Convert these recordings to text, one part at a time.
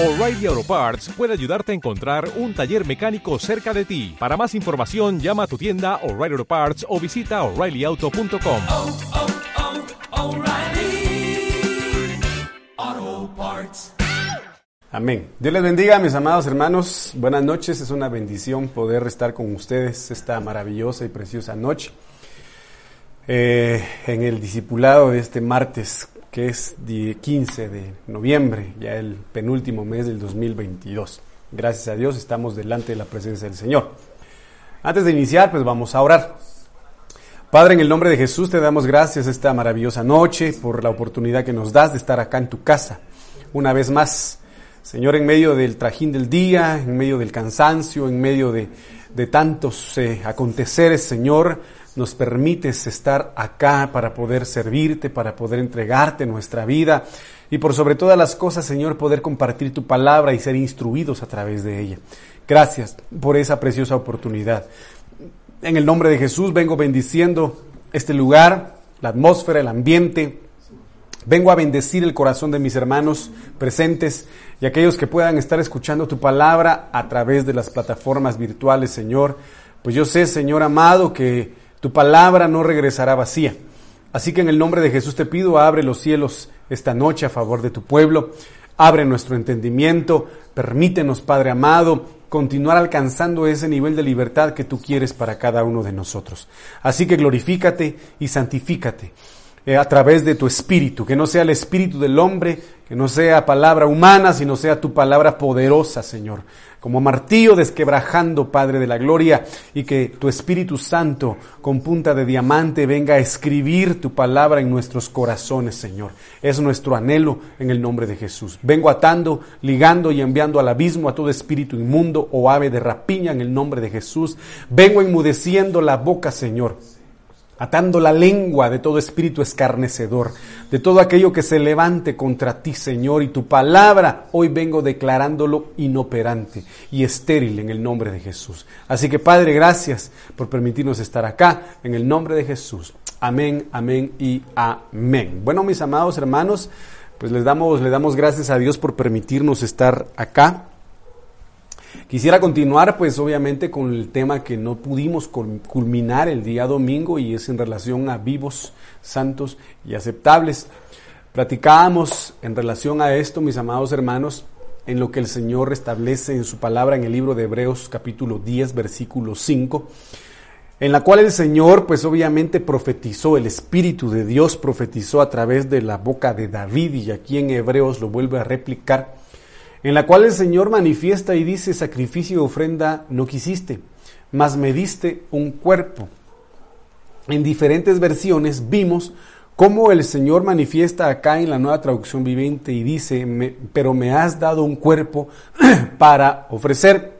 O'Reilly Auto Parts puede ayudarte a encontrar un taller mecánico cerca de ti. Para más información, llama a tu tienda O'Reilly Auto Parts o visita oreillyauto.com. oh, oh, Parts. Amén. Dios les bendiga, mis amados hermanos. Buenas noches. Es una bendición poder estar con ustedes esta maravillosa y preciosa noche eh, en el discipulado de este martes, que es de 15 de noviembre, ya el penúltimo mes del 2022. Gracias a Dios estamos delante de la presencia del Señor. Antes de iniciar, pues vamos a orar. Padre, en el nombre de Jesús te damos gracias esta maravillosa noche por la oportunidad que nos das de estar acá en tu casa. Una vez más, Señor, en medio del trajín del día, en medio del cansancio, en medio de, de tantos eh, aconteceres, Señor, nos permites estar acá para poder servirte, para poder entregarte nuestra vida y por sobre todas las cosas, Señor, poder compartir tu palabra y ser instruidos a través de ella. Gracias por esa preciosa oportunidad. En el nombre de Jesús vengo bendiciendo este lugar, la atmósfera, el ambiente. Vengo a bendecir el corazón de mis hermanos presentes y aquellos que puedan estar escuchando tu palabra a través de las plataformas virtuales, Señor. Pues yo sé, Señor amado, que tu palabra no regresará vacía. Así que en el nombre de Jesús te pido, abre los cielos esta noche a favor de tu pueblo. Abre nuestro entendimiento. Permítenos, Padre amado, continuar alcanzando ese nivel de libertad que tú quieres para cada uno de nosotros. Así que glorifícate y santifícate eh, a través de tu espíritu, que no sea el espíritu del hombre, que no sea palabra humana, sino sea tu palabra poderosa, Señor, como martillo desquebrajando, Padre de la gloria, y que tu Espíritu Santo con punta de diamante venga a escribir tu palabra en nuestros corazones, Señor. Es nuestro anhelo en el nombre de Jesús. Vengo atando, ligando y enviando al abismo a todo espíritu inmundo o ave de rapiña en el nombre de Jesús. Vengo enmudeciendo la boca, Señor atando la lengua de todo espíritu escarnecedor, de todo aquello que se levante contra ti, Señor, y tu palabra hoy vengo declarándolo inoperante y estéril en el nombre de Jesús. Así que Padre, gracias por permitirnos estar acá en el nombre de Jesús. Amén, amén y amén. Bueno, mis amados hermanos, pues les damos, le damos gracias a Dios por permitirnos estar acá Quisiera continuar, pues obviamente, con el tema que no pudimos culminar el día domingo y es en relación a vivos, santos y aceptables. Platicábamos en relación a esto, mis amados hermanos, en lo que el Señor establece en su palabra en el libro de Hebreos capítulo 10, versículo 5, en la cual el Señor, pues obviamente profetizó, el Espíritu de Dios profetizó a través de la boca de David y aquí en Hebreos lo vuelve a replicar en la cual el Señor manifiesta y dice, sacrificio y ofrenda no quisiste, mas me diste un cuerpo. En diferentes versiones vimos cómo el Señor manifiesta acá en la nueva traducción viviente y dice, pero me has dado un cuerpo para ofrecer.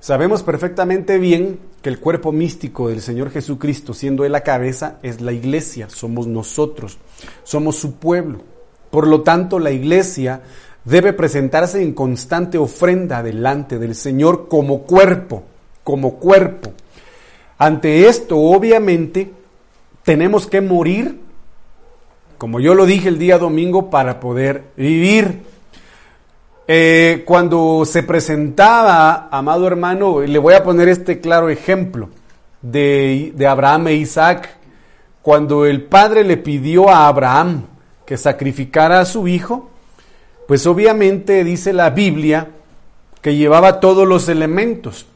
Sabemos perfectamente bien que el cuerpo místico del Señor Jesucristo, siendo Él la cabeza, es la iglesia, somos nosotros, somos su pueblo. Por lo tanto, la iglesia debe presentarse en constante ofrenda delante del Señor como cuerpo, como cuerpo. Ante esto, obviamente, tenemos que morir, como yo lo dije el día domingo, para poder vivir. Eh, cuando se presentaba, amado hermano, le voy a poner este claro ejemplo de, de Abraham e Isaac, cuando el padre le pidió a Abraham que sacrificara a su hijo, pues obviamente dice la Biblia que llevaba todos los elementos.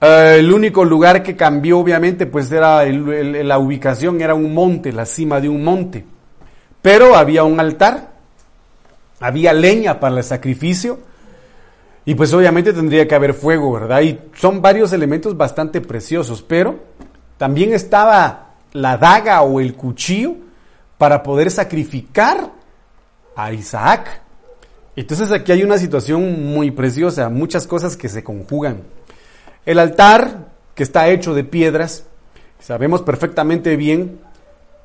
Uh, el único lugar que cambió obviamente pues era la ubicación, era un monte, la cima de un monte. Pero había un altar, había leña para el sacrificio y pues obviamente tendría que haber fuego, ¿verdad? Y son varios elementos bastante preciosos, pero también estaba la daga o el cuchillo para poder sacrificar a Isaac. Entonces aquí hay una situación muy preciosa, muchas cosas que se conjugan. El altar, que está hecho de piedras, sabemos perfectamente bien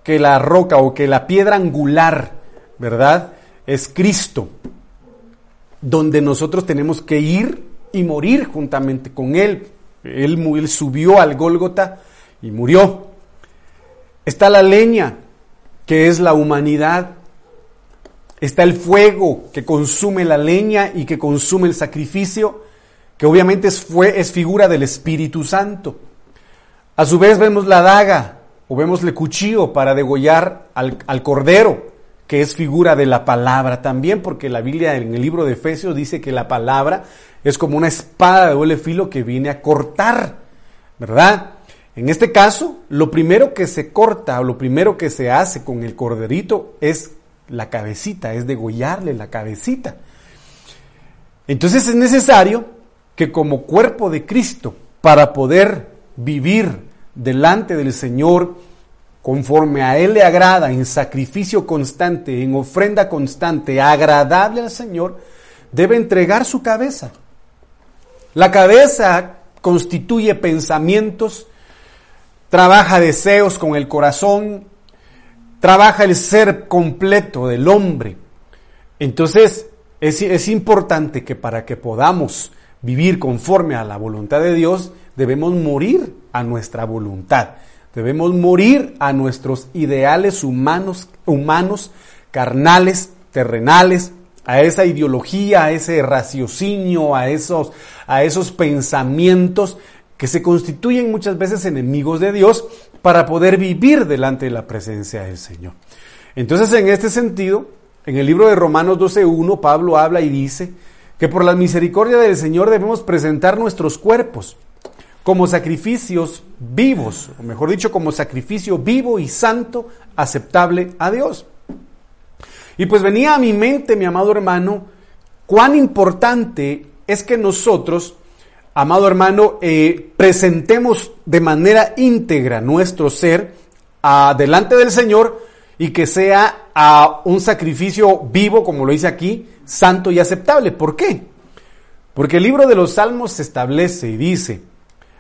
que la roca o que la piedra angular, ¿verdad? Es Cristo, donde nosotros tenemos que ir y morir juntamente con Él. Él, él subió al Gólgota y murió. Está la leña, que es la humanidad, está el fuego que consume la leña y que consume el sacrificio, que obviamente es, figura del Espíritu Santo. A su vez vemos la daga o vemos el cuchillo para degollar al, al cordero, que es figura de la palabra también, porque la Biblia en el libro de Efesios dice que la palabra es como una espada de doble filo que viene a cortar, ¿verdad? En este caso, lo primero que se corta o lo primero que se hace con el corderito es la cabecita, es degollarle la cabecita. Entonces es necesario que como cuerpo de Cristo, para poder vivir delante del Señor conforme a Él le agrada, en sacrificio constante, en ofrenda constante, agradable al Señor, debe entregar su cabeza. La cabeza constituye pensamientos, trabaja deseos con el corazón, trabaja el ser completo del hombre. Entonces, es, es, importante que para que podamos vivir conforme a la voluntad de Dios, debemos morir a nuestra voluntad. Debemos morir a nuestros ideales humanos, humanos, carnales, terrenales, a esa ideología, a ese raciocinio, a esos, a esos pensamientos que se constituyen muchas veces enemigos de Dios para poder vivir delante de la presencia del Señor. Entonces, en este sentido, en el libro de Romanos 12.1, Pablo habla y dice que por la misericordia del Señor debemos presentar nuestros cuerpos como sacrificios vivos, o mejor dicho, como sacrificio vivo y santo, aceptable a Dios. Y pues venía a mi mente, mi amado hermano, cuán importante es que nosotros, amado hermano, eh, presentemos de manera íntegra nuestro ser a, delante del Señor y que sea a un sacrificio vivo, como lo dice aquí, santo y aceptable. ¿Por qué? Porque el libro de los Salmos se establece y dice,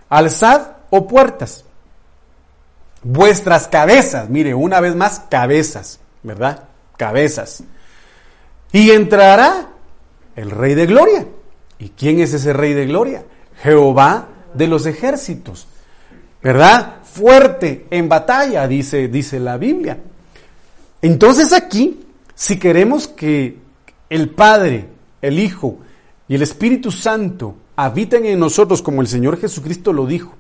Alzad, o oh puertas, vuestras cabezas, mire, una vez más, cabezas, ¿verdad? Cabezas. Y entrará el Rey de Gloria. ¿Y quién es ese Rey de Gloria? Jehová de los ejércitos, ¿verdad? Fuerte en batalla, dice, dice la Biblia. Entonces aquí, si queremos que el Padre, el Hijo y el Espíritu Santo habiten en nosotros como el Señor Jesucristo lo dijo.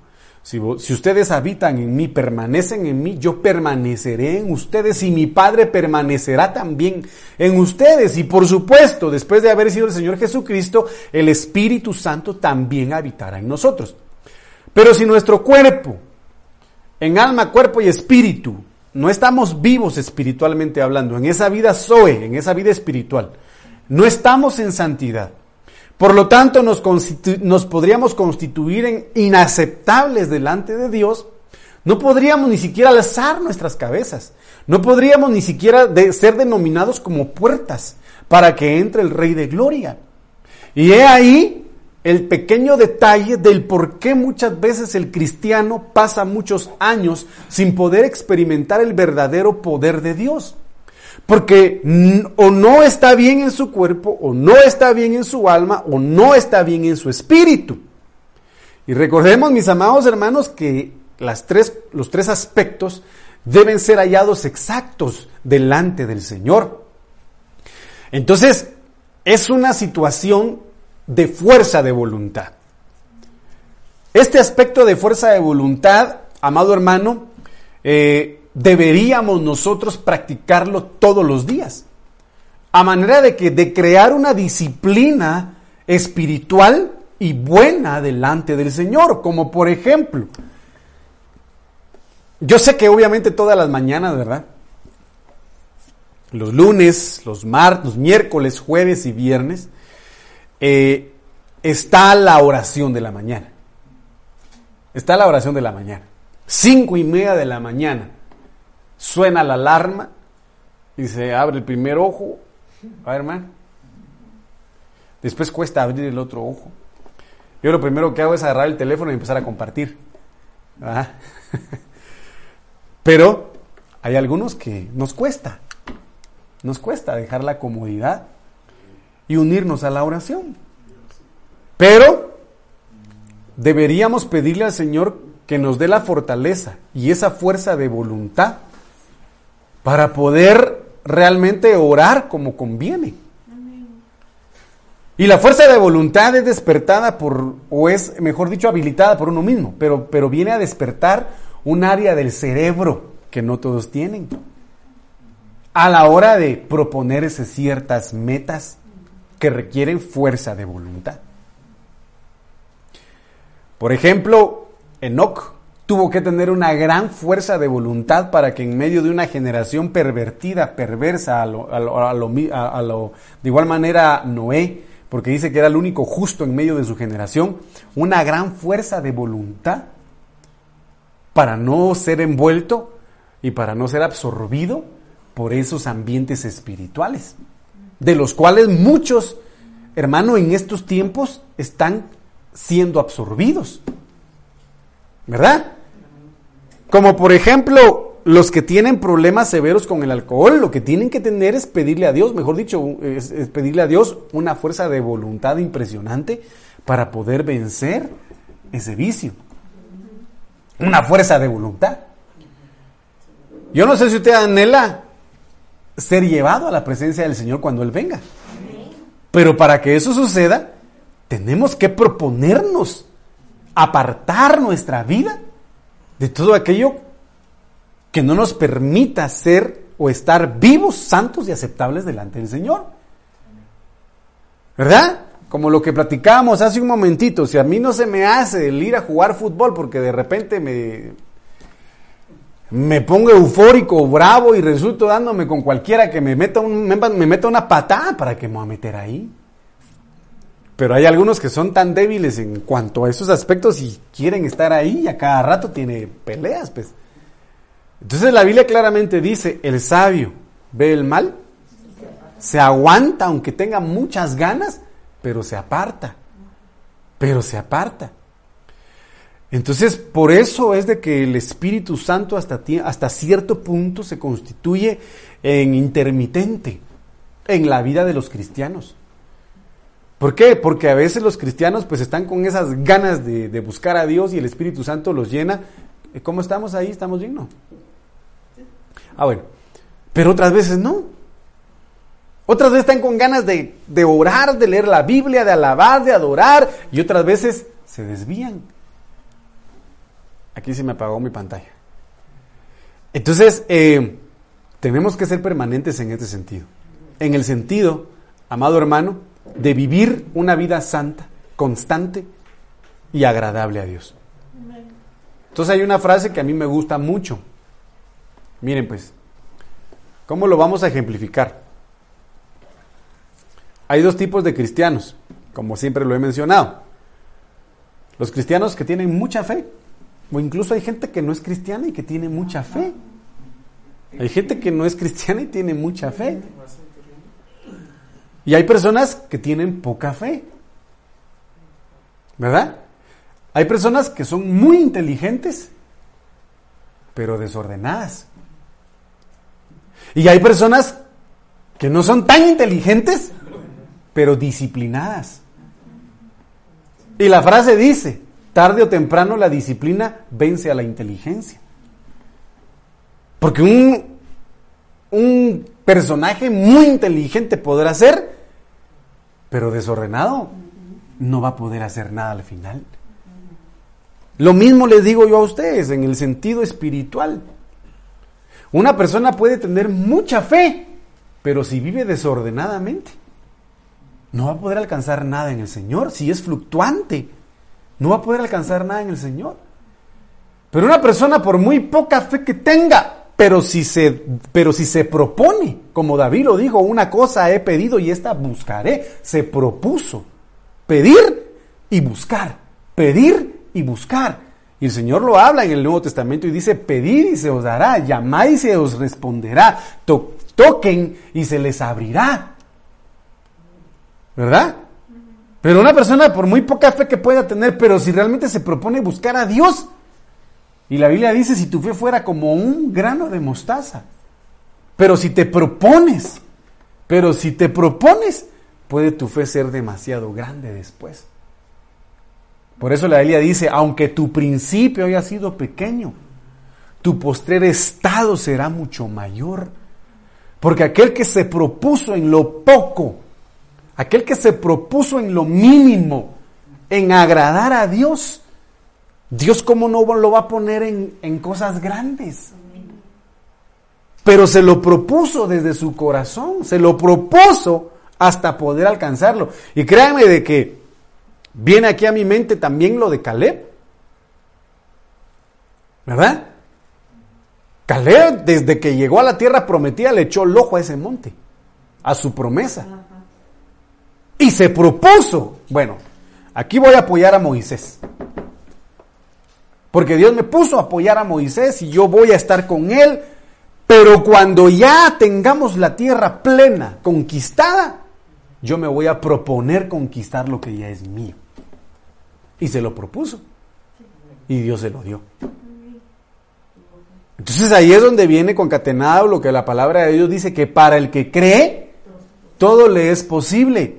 Si, ustedes habitan en mí, permanecen en mí, yo permaneceré en ustedes y mi Padre permanecerá también en ustedes. Y por supuesto, después de haber sido el Señor Jesucristo, el Espíritu Santo también habitará en nosotros. Pero si nuestro cuerpo, en alma, cuerpo y espíritu, no estamos vivos espiritualmente hablando, en esa vida Zoe, en esa vida espiritual, no estamos en santidad, por lo tanto, nos, nos, podríamos constituir en inaceptables delante de Dios. No podríamos ni siquiera alzar nuestras cabezas. No podríamos ni siquiera ser denominados como puertas para que entre el Rey de Gloria. Y he ahí el pequeño detalle del por qué muchas veces el cristiano pasa muchos años sin poder experimentar el verdadero poder de Dios. Porque o no está bien en su cuerpo, o no está bien en su alma, o no está bien en su espíritu. Y recordemos, mis amados hermanos, que las tres, los tres aspectos deben ser hallados exactos delante del Señor. Entonces, es una situación de fuerza de voluntad. Este aspecto de fuerza de voluntad, amado hermano, eh, deberíamos nosotros practicarlo todos los días. A manera de que de crear una disciplina espiritual y buena delante del Señor, como por ejemplo, yo sé que obviamente todas las mañanas, ¿verdad? Los lunes, los martes, los miércoles, jueves y viernes, eh, está la oración de la mañana. Está la oración de la mañana. Cinco y media de la mañana suena la alarma y se abre el primer ojo. A ver, hermano. Después cuesta abrir el otro ojo. Yo lo primero que hago es agarrar el teléfono y empezar a compartir. Pero hay algunos que nos cuesta. Nos cuesta dejar la comodidad y unirnos a la oración. Pero deberíamos pedirle al Señor que nos dé la fortaleza y esa fuerza de voluntad para poder realmente orar como conviene. Y la fuerza de voluntad es despertada por, o es, mejor dicho, habilitada por uno mismo, pero, pero viene a despertar un área del cerebro que no todos tienen. A la hora de proponerse ciertas metas que requieren fuerza de voluntad. Por ejemplo, Enoch tuvo que tener una gran fuerza de voluntad para que en medio de una generación pervertida, perversa, a lo, de igual manera Noé, porque dice que era el único justo en medio de su generación, una gran fuerza de voluntad para no ser envuelto y para no ser absorbido por esos ambientes espirituales, de los cuales muchos, hermano, en estos tiempos están siendo absorbidos. ¿Verdad? Como por ejemplo, los que tienen problemas severos con el alcohol, lo que tienen que tener es pedirle a Dios, mejor dicho, es, pedirle a Dios una fuerza de voluntad impresionante para poder vencer ese vicio. Una fuerza de voluntad. Yo no sé si usted anhela ser llevado a la presencia del Señor cuando Él venga. Pero para que eso suceda, tenemos que proponernos apartar nuestra vida de todo aquello que no nos permita ser o estar vivos, santos y aceptables delante del Señor. ¿Verdad? Como lo que platicábamos hace un momentito, si a mí no se me hace el ir a jugar fútbol porque de repente me, me pongo eufórico, bravo y resulto dándome con cualquiera que me meta, un, me meta una patada para que me voy a meter ahí. Pero hay algunos que son tan débiles en cuanto a esos aspectos y quieren estar ahí y a cada rato tiene peleas, pues. Entonces la Biblia claramente dice, el sabio ve el mal, se aguanta aunque tenga muchas ganas, pero se aparta, pero se aparta. Entonces, por eso es de que el Espíritu Santo hasta, hasta cierto punto se constituye en intermitente en la vida de los cristianos. ¿Por qué? Porque a veces los cristianos pues están con esas ganas de, buscar a Dios y el Espíritu Santo los llena. ¿Cómo estamos ahí? ¿Estamos bien? Ah, bueno. Pero otras veces no. Otras veces están con ganas de, de orar, de leer la Biblia, de alabar, de adorar. Y otras veces se desvían. Aquí se me apagó mi pantalla. Entonces, eh, tenemos que ser permanentes en este sentido. En el sentido, amado hermano, de vivir una vida santa, constante y agradable a Dios. Entonces hay una frase que a mí me gusta mucho. Miren pues, ¿cómo lo vamos a ejemplificar? Hay dos tipos de cristianos, como siempre lo he mencionado. Los cristianos que tienen mucha fe, o incluso hay gente que no es cristiana y que tiene mucha fe. Hay gente que no es cristiana y tiene mucha fe. Y hay personas que tienen poca fe. ¿Verdad? Hay personas que son muy inteligentes, pero desordenadas. Y hay personas que no son tan inteligentes, pero disciplinadas. Y la frase dice, tarde o temprano la disciplina vence a la inteligencia. Porque un, un personaje muy inteligente podrá ser, pero desordenado no va a poder hacer nada al final. Lo mismo les digo yo a ustedes en el sentido espiritual. Una persona puede tener mucha fe, pero si vive desordenadamente, no va a poder alcanzar nada en el Señor. Si es fluctuante, no va a poder alcanzar nada en el Señor. Pero una persona, por muy poca fe que tenga, pero si se, pero si se propone, como David lo dijo, una cosa he pedido y esta buscaré, se propuso pedir y buscar, pedir y buscar. Y el Señor lo habla en el Nuevo Testamento y dice, pedir y se os dará, llamad y se os responderá, toquen y se les abrirá. ¿Verdad? Pero una persona, por muy poca fe que pueda tener, pero si realmente se propone buscar a Dios, y la Biblia dice, si tu fe fuera como un grano de mostaza, pero si te propones, pero si te propones, puede tu fe ser demasiado grande después. Por eso la Biblia dice, aunque tu principio haya sido pequeño, tu postrer estado será mucho mayor. Porque aquel que se propuso en lo poco, aquel que se propuso en lo mínimo, en agradar a Dios, Dios cómo no lo va a poner en, cosas grandes. Pero se lo propuso desde su corazón, se lo propuso hasta poder alcanzarlo. Y créanme de que viene aquí a mi mente también lo de Caleb. ¿Verdad? Caleb, desde que llegó a la tierra prometida, le echó el ojo a ese monte, a su promesa. Y se propuso, bueno, aquí voy a apoyar a Moisés. Porque Dios me puso a apoyar a Moisés y yo voy a estar con él. Pero cuando ya tengamos la tierra plena, conquistada, yo me voy a proponer conquistar lo que ya es mío. Y se lo propuso. Y Dios se lo dio. Entonces ahí es donde viene concatenado lo que la palabra de Dios dice, que para el que cree, todo le es posible.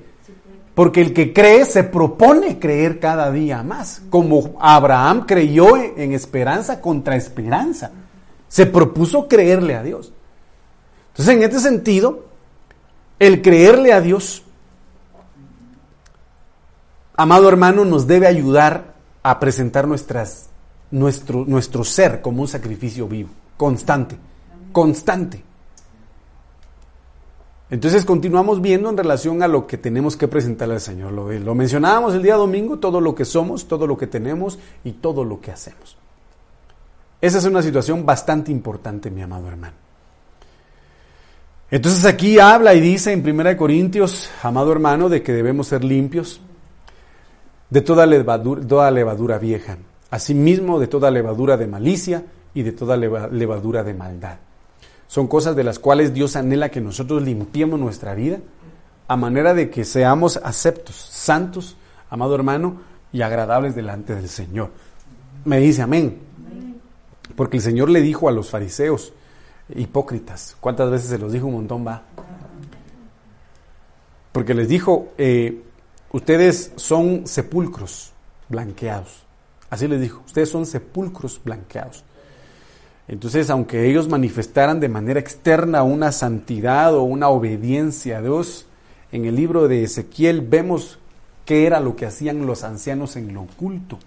Porque el que cree se propone creer cada día más. Como Abraham creyó en esperanza contra esperanza. Se propuso creerle a Dios. Entonces en este sentido, el creerle a Dios amado hermano, nos debe ayudar a presentar nuestras, nuestro, nuestro ser como un sacrificio vivo, constante, constante. Entonces continuamos viendo en relación a lo que tenemos que presentarle al Señor. Lo, lo, mencionábamos el día domingo, todo lo que somos, todo lo que tenemos y todo lo que hacemos. Esa es una situación bastante importante, mi amado hermano. Entonces aquí habla y dice en 1 Corintios, amado hermano, de que debemos ser limpios, de toda levadura, toda levadura vieja, asimismo de toda levadura de malicia y de toda levadura de maldad. Son cosas de las cuales Dios anhela que nosotros limpiemos nuestra vida a manera de que seamos aceptos, santos, amado hermano, y agradables delante del Señor. Me dice amén. Porque el Señor le dijo a los fariseos, hipócritas, ¿cuántas veces se los dijo un montón va? Porque les dijo, eh, ustedes son sepulcros blanqueados. Así les dijo, ustedes son sepulcros blanqueados. Entonces, aunque ellos manifestaran de manera externa una santidad o una obediencia a Dios, en el libro de Ezequiel vemos qué era lo que hacían los ancianos en lo oculto.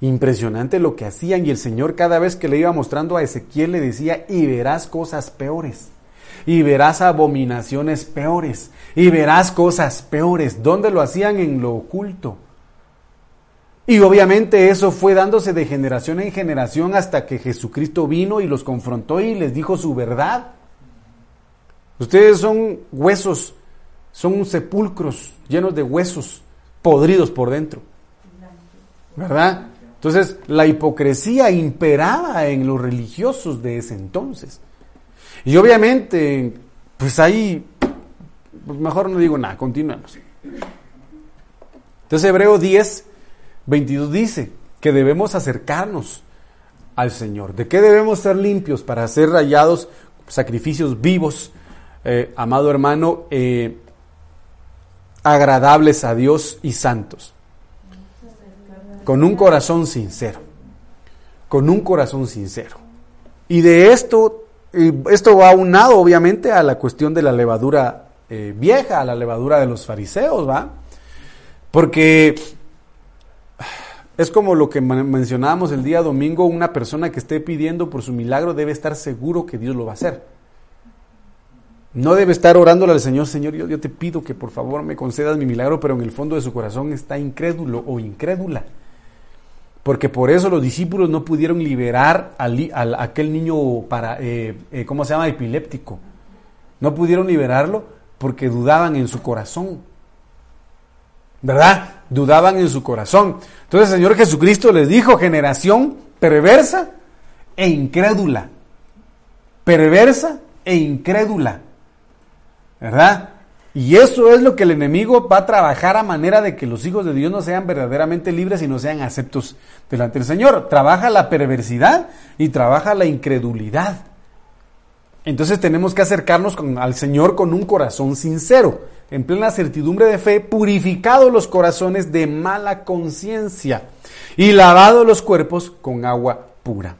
Impresionante lo que hacían y el Señor cada vez que le iba mostrando a Ezequiel le decía, y verás cosas peores y verás abominaciones peores y verás cosas peores. ¿Dónde lo hacían? En lo oculto. Y obviamente eso fue dándose de generación en generación hasta que Jesucristo vino y los confrontó y les dijo su verdad. Ustedes son huesos, son sepulcros llenos de huesos, podridos por dentro. ¿Verdad? Entonces la hipocresía imperaba en los religiosos de ese entonces. Y obviamente, pues ahí, pues mejor no digo nada, continuemos. Entonces Hebreo 10, 22 dice que debemos acercarnos al Señor. ¿De qué debemos ser limpios para ser rayados sacrificios vivos, eh, amado hermano, eh, agradables a Dios y santos? Con un corazón sincero. Con un corazón sincero. Y de esto esto va unado, obviamente, a la cuestión de la levadura eh, vieja, a la levadura de los fariseos, ¿va? Porque es como lo que mencionábamos el día domingo, una persona que esté pidiendo por su milagro debe estar seguro que Dios lo va a hacer. No debe estar orándole al Señor, Señor, yo, yo te pido que por favor me concedas mi milagro, pero en el fondo de su corazón está incrédulo o incrédula porque por eso los discípulos no pudieron liberar a aquel niño para, eh, eh, ¿cómo se llama? Epiléptico. No pudieron liberarlo porque dudaban en su corazón. ¿Verdad? Dudaban en su corazón. Entonces el Señor Jesucristo les dijo, generación perversa e incrédula. Perversa e incrédula. ¿Verdad? Y eso es lo que el enemigo va a trabajar a manera de que los hijos de Dios no sean verdaderamente libres y no sean aceptos delante del Señor. Trabaja la perversidad y trabaja la incredulidad. Entonces tenemos que acercarnos al Señor con un corazón sincero, en plena certidumbre de fe, purificados los corazones de mala conciencia y lavados los cuerpos con agua pura.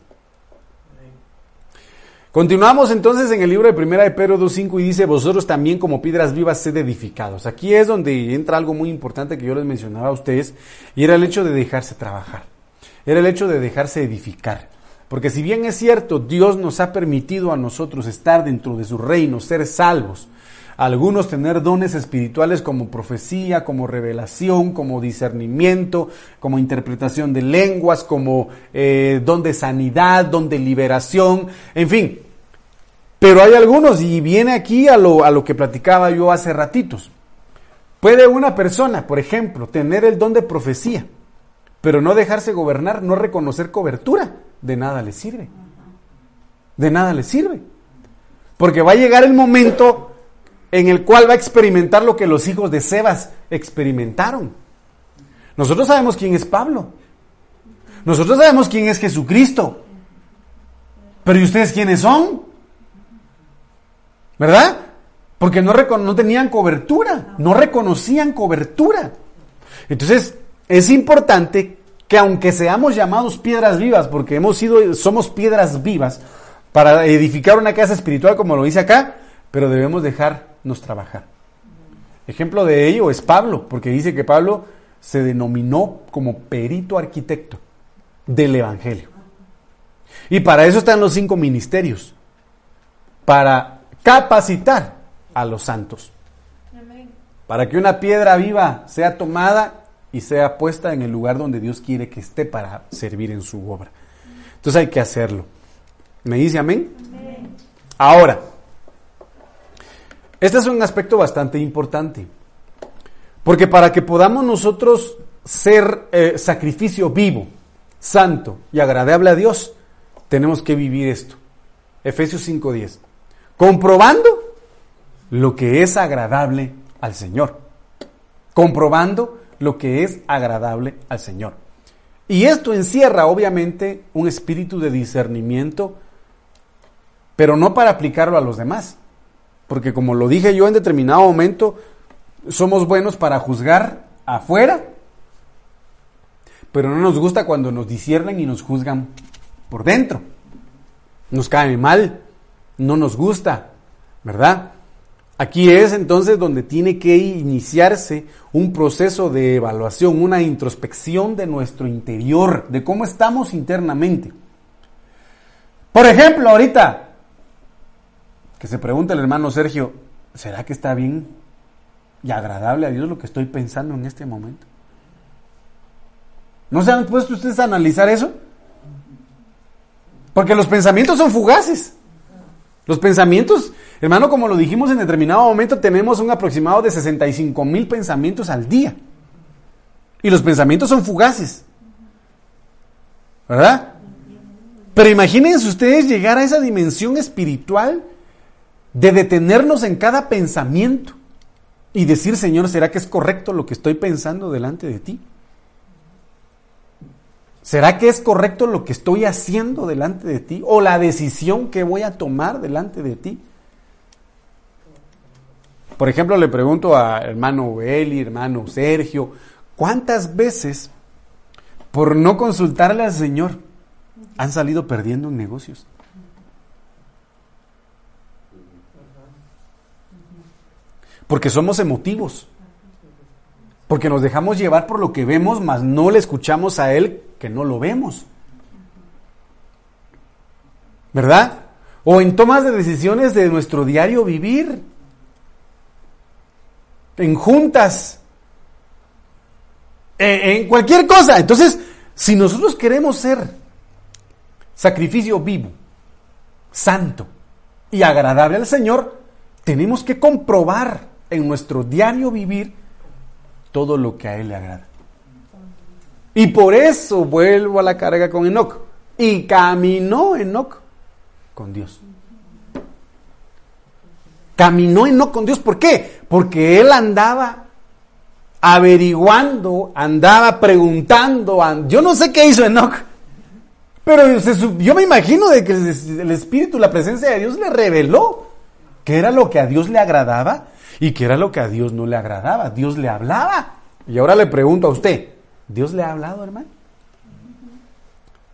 Continuamos entonces en el libro de Primera de Pedro 2.5 y dice, vosotros también como piedras vivas sed edificados. Aquí es donde entra algo muy importante que yo les mencionaba a ustedes y era el hecho de dejarse trabajar. Era el hecho de dejarse edificar. Porque si bien es cierto, Dios nos ha permitido a nosotros estar dentro de su reino, ser salvos, algunos tener dones espirituales como profecía, como revelación, como discernimiento, como interpretación de lenguas, como eh, don de sanidad, don de liberación, en fin. Pero hay algunos, y viene aquí a lo, a lo que platicaba yo hace ratitos. Puede una persona, por ejemplo, tener el don de profecía, pero no dejarse gobernar, no reconocer cobertura, de nada le sirve. De nada le sirve. Porque va a llegar el momento en el cual va a experimentar lo que los hijos de Sebas experimentaron. Nosotros sabemos quién es Pablo. Nosotros sabemos quién es Jesucristo. Pero ¿y ustedes quiénes son? ¿Verdad? Porque no, tenían cobertura, no reconocían cobertura. Entonces, es importante que aunque seamos llamados piedras vivas, porque hemos sido, somos piedras vivas, para edificar una casa espiritual, como lo dice acá, pero debemos dejarnos trabajar. Ejemplo de ello es Pablo, porque dice que Pablo se denominó como perito arquitecto del Evangelio. Y para eso están los cinco ministerios, para capacitar a los santos, para que una piedra viva sea tomada y sea puesta en el lugar donde Dios quiere que esté para servir en su obra. Entonces hay que hacerlo. ¿Me dice amén? amén. Ahora, este es un aspecto bastante importante. Porque para que podamos nosotros ser eh, sacrificio vivo, santo y agradable a Dios, tenemos que vivir esto. Efesios 5:10. Comprobando lo que es agradable al Señor. Comprobando lo que es agradable al Señor. Y esto encierra obviamente un espíritu de discernimiento, pero no para aplicarlo a los demás, porque como lo dije yo en determinado momento, somos buenos para juzgar afuera, pero no nos gusta cuando nos disciernen y nos juzgan por dentro. Nos cae mal, no nos gusta, ¿verdad? Aquí es entonces donde tiene que iniciarse un proceso de evaluación, una introspección de nuestro interior, de cómo estamos internamente. Por ejemplo, ahorita, que se pregunta el hermano Sergio, ¿será que está bien y agradable a Dios lo que estoy pensando en este momento? ¿No se han puesto ustedes a analizar eso? Porque los pensamientos son fugaces. Los pensamientos, hermano, como lo dijimos en determinado momento, tenemos un aproximado de 65 mil pensamientos al día. Y los pensamientos son fugaces. ¿Verdad? Pero imagínense ustedes llegar a esa dimensión espiritual de detenernos en cada pensamiento y decir, Señor, ¿será que es correcto lo que estoy pensando delante de ti? ¿Será que es correcto lo que estoy haciendo delante de ti? ¿O la decisión que voy a tomar delante de ti? Por ejemplo, le pregunto a hermano Eli, hermano Sergio, ¿cuántas veces por no consultarle al Señor han salido perdiendo en negocios? Porque somos emotivos. Porque nos dejamos llevar por lo que vemos, mas no le escuchamos a Él que no lo vemos. ¿Verdad? O en tomas de decisiones de nuestro diario vivir. En juntas. En, en cualquier cosa. Entonces, si nosotros queremos ser sacrificio vivo, santo y agradable al Señor, tenemos que comprobar en nuestro diario vivir todo lo que a Él le agrada. Y por eso vuelvo a la carga con Enoch. Y caminó Enoch con Dios. Caminó Enoch con Dios. ¿Por qué? Porque él andaba averiguando, andaba preguntando. yo no sé qué hizo Enoch. Pero yo me imagino de que el Espíritu, la presencia de Dios le reveló que era lo que a Dios le agradaba y que era lo que a Dios no le agradaba. Dios le hablaba. Y ahora le pregunto a usted, ¿Dios le ha hablado, hermano?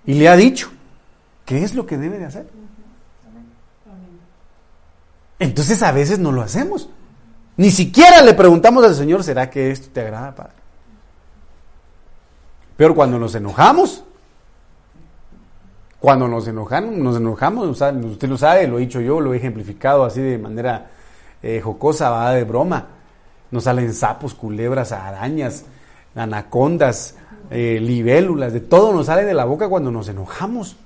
Y le ha dicho, ¿qué es lo que debe de hacer? Entonces a veces no lo hacemos. Ni siquiera le preguntamos al Señor, ¿será que esto te agrada, Padre? Pero cuando nos enojamos, cuando nos enojamos, nos enojamos, usted lo sabe, lo he dicho yo, lo he ejemplificado así de manera eh, jocosa, va de broma. Nos salen sapos, culebras, arañas, anacondas, eh, libélulas, de todo nos sale de la boca cuando nos enojamos.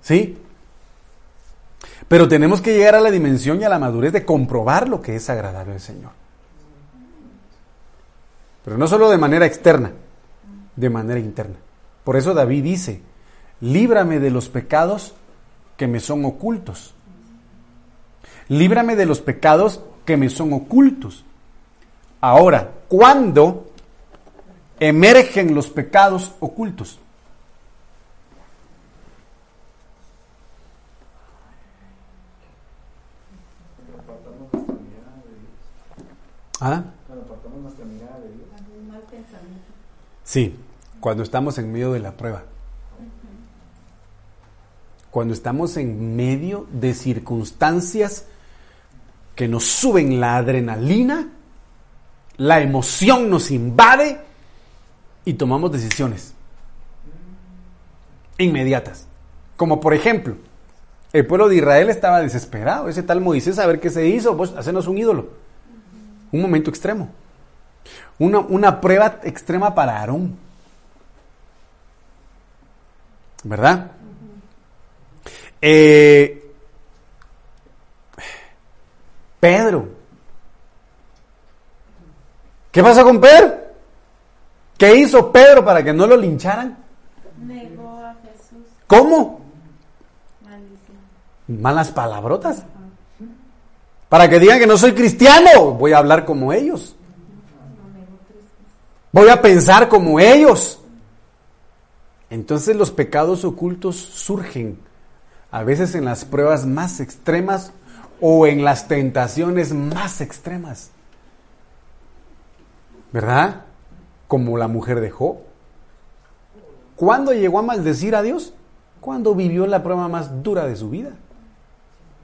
¿Sí? Pero tenemos que llegar a la dimensión y a la madurez de comprobar lo que es agradable al Señor. Pero no solo de manera externa, de manera interna. Por eso David dice, líbrame de los pecados que me son ocultos. Líbrame de los pecados que me son ocultos. Ahora, ¿cuándo emergen los pecados ocultos? ¿Ah? Sí, cuando estamos en medio de la prueba. Cuando estamos en medio de circunstancias que nos suben la adrenalina, la emoción nos invade y tomamos decisiones inmediatas. Como por ejemplo, el pueblo de Israel estaba desesperado. Ese tal Moisés, a ver qué se hizo, pues hacernos un ídolo. Un momento extremo. Una, una prueba extrema para Aarón. ¿Verdad? Eh, Pedro. ¿Qué pasa con Pedro? ¿Qué hizo Pedro para que no lo lincharan? Negó a Jesús. ¿Cómo? Maldición. Malas palabrotas. Para que digan que no soy cristiano, voy a hablar como ellos. Voy a pensar como ellos. Entonces los pecados ocultos surgen a veces en las pruebas más extremas o en las tentaciones más extremas. ¿Verdad? Como la mujer de Job. ¿Cuándo llegó a maldecir a Dios? Cuando vivió la prueba más dura de su vida,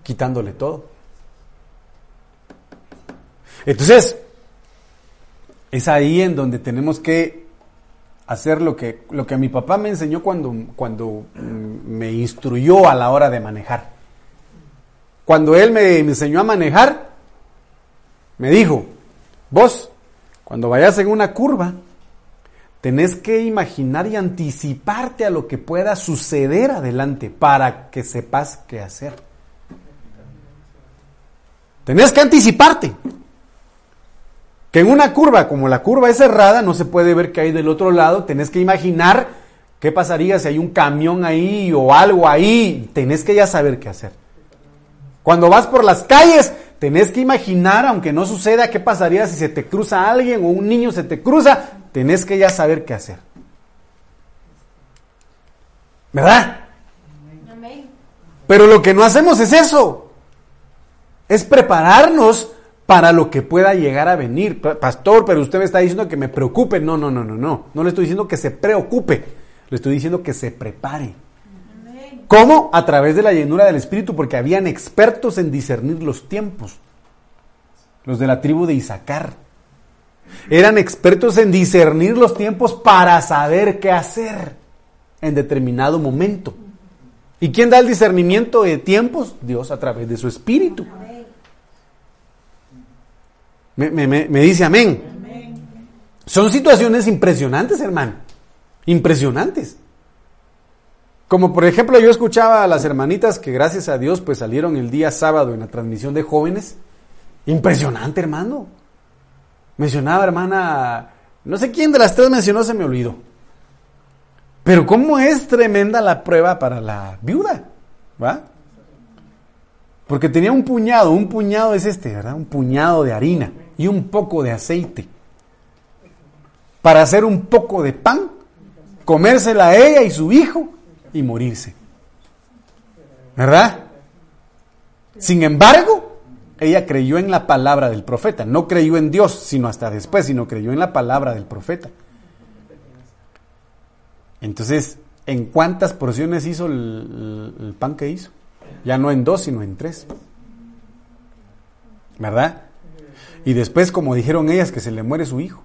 quitándole todo. Entonces, es ahí en donde tenemos que hacer lo que, lo que mi papá me enseñó cuando, cuando mm, me instruyó a la hora de manejar. Cuando él me, me enseñó a manejar, me dijo, vos, cuando vayas en una curva, tenés que imaginar y anticiparte a lo que pueda suceder adelante para que sepas qué hacer. Tenés que anticiparte. Que en una curva, como la curva es cerrada, no se puede ver qué hay del otro lado, tenés que imaginar qué pasaría si hay un camión ahí o algo ahí, tenés que ya saber qué hacer. Cuando vas por las calles, tenés que imaginar, aunque no suceda, qué pasaría si se te cruza alguien o un niño se te cruza, tenés que ya saber qué hacer. ¿Verdad? Amén. Pero lo que no hacemos es eso. Es prepararnos para lo que pueda llegar a venir. Pa- Pastor, pero usted me está diciendo que me preocupe. No, no, no, no, no. No le estoy diciendo que se preocupe. Le estoy diciendo que se prepare. Amén. ¿Cómo? A través de la llenura del Espíritu, porque habían expertos en discernir los tiempos. Los de la tribu de Isaacar. Eran expertos en discernir los tiempos para saber qué hacer en determinado momento. ¿Y quién da el discernimiento de tiempos? Dios a través de su Espíritu. Amén. Me, dice amén. Son situaciones impresionantes, hermano. Impresionantes. Como por ejemplo yo escuchaba a las hermanitas que gracias a Dios pues salieron el día sábado en la transmisión de jóvenes. Impresionante, hermano. Mencionaba hermana, no sé quién de las tres mencionó, se me olvidó. Pero cómo es tremenda la prueba para la viuda, ¿va? Porque tenía un puñado, un puñado es este, ¿verdad? Un puñado de harina y un poco de aceite. Para hacer un poco de pan, comérsela a ella y su hijo y morirse. ¿Verdad? Sin embargo, ella creyó en la palabra del profeta. No creyó en Dios, sino hasta después, sino creyó en la palabra del profeta. Entonces, ¿en cuántas porciones hizo el, el- pan que hizo? Ya no en dos, sino en tres. ¿Verdad? Y después, como dijeron ellas, que se le muere su hijo.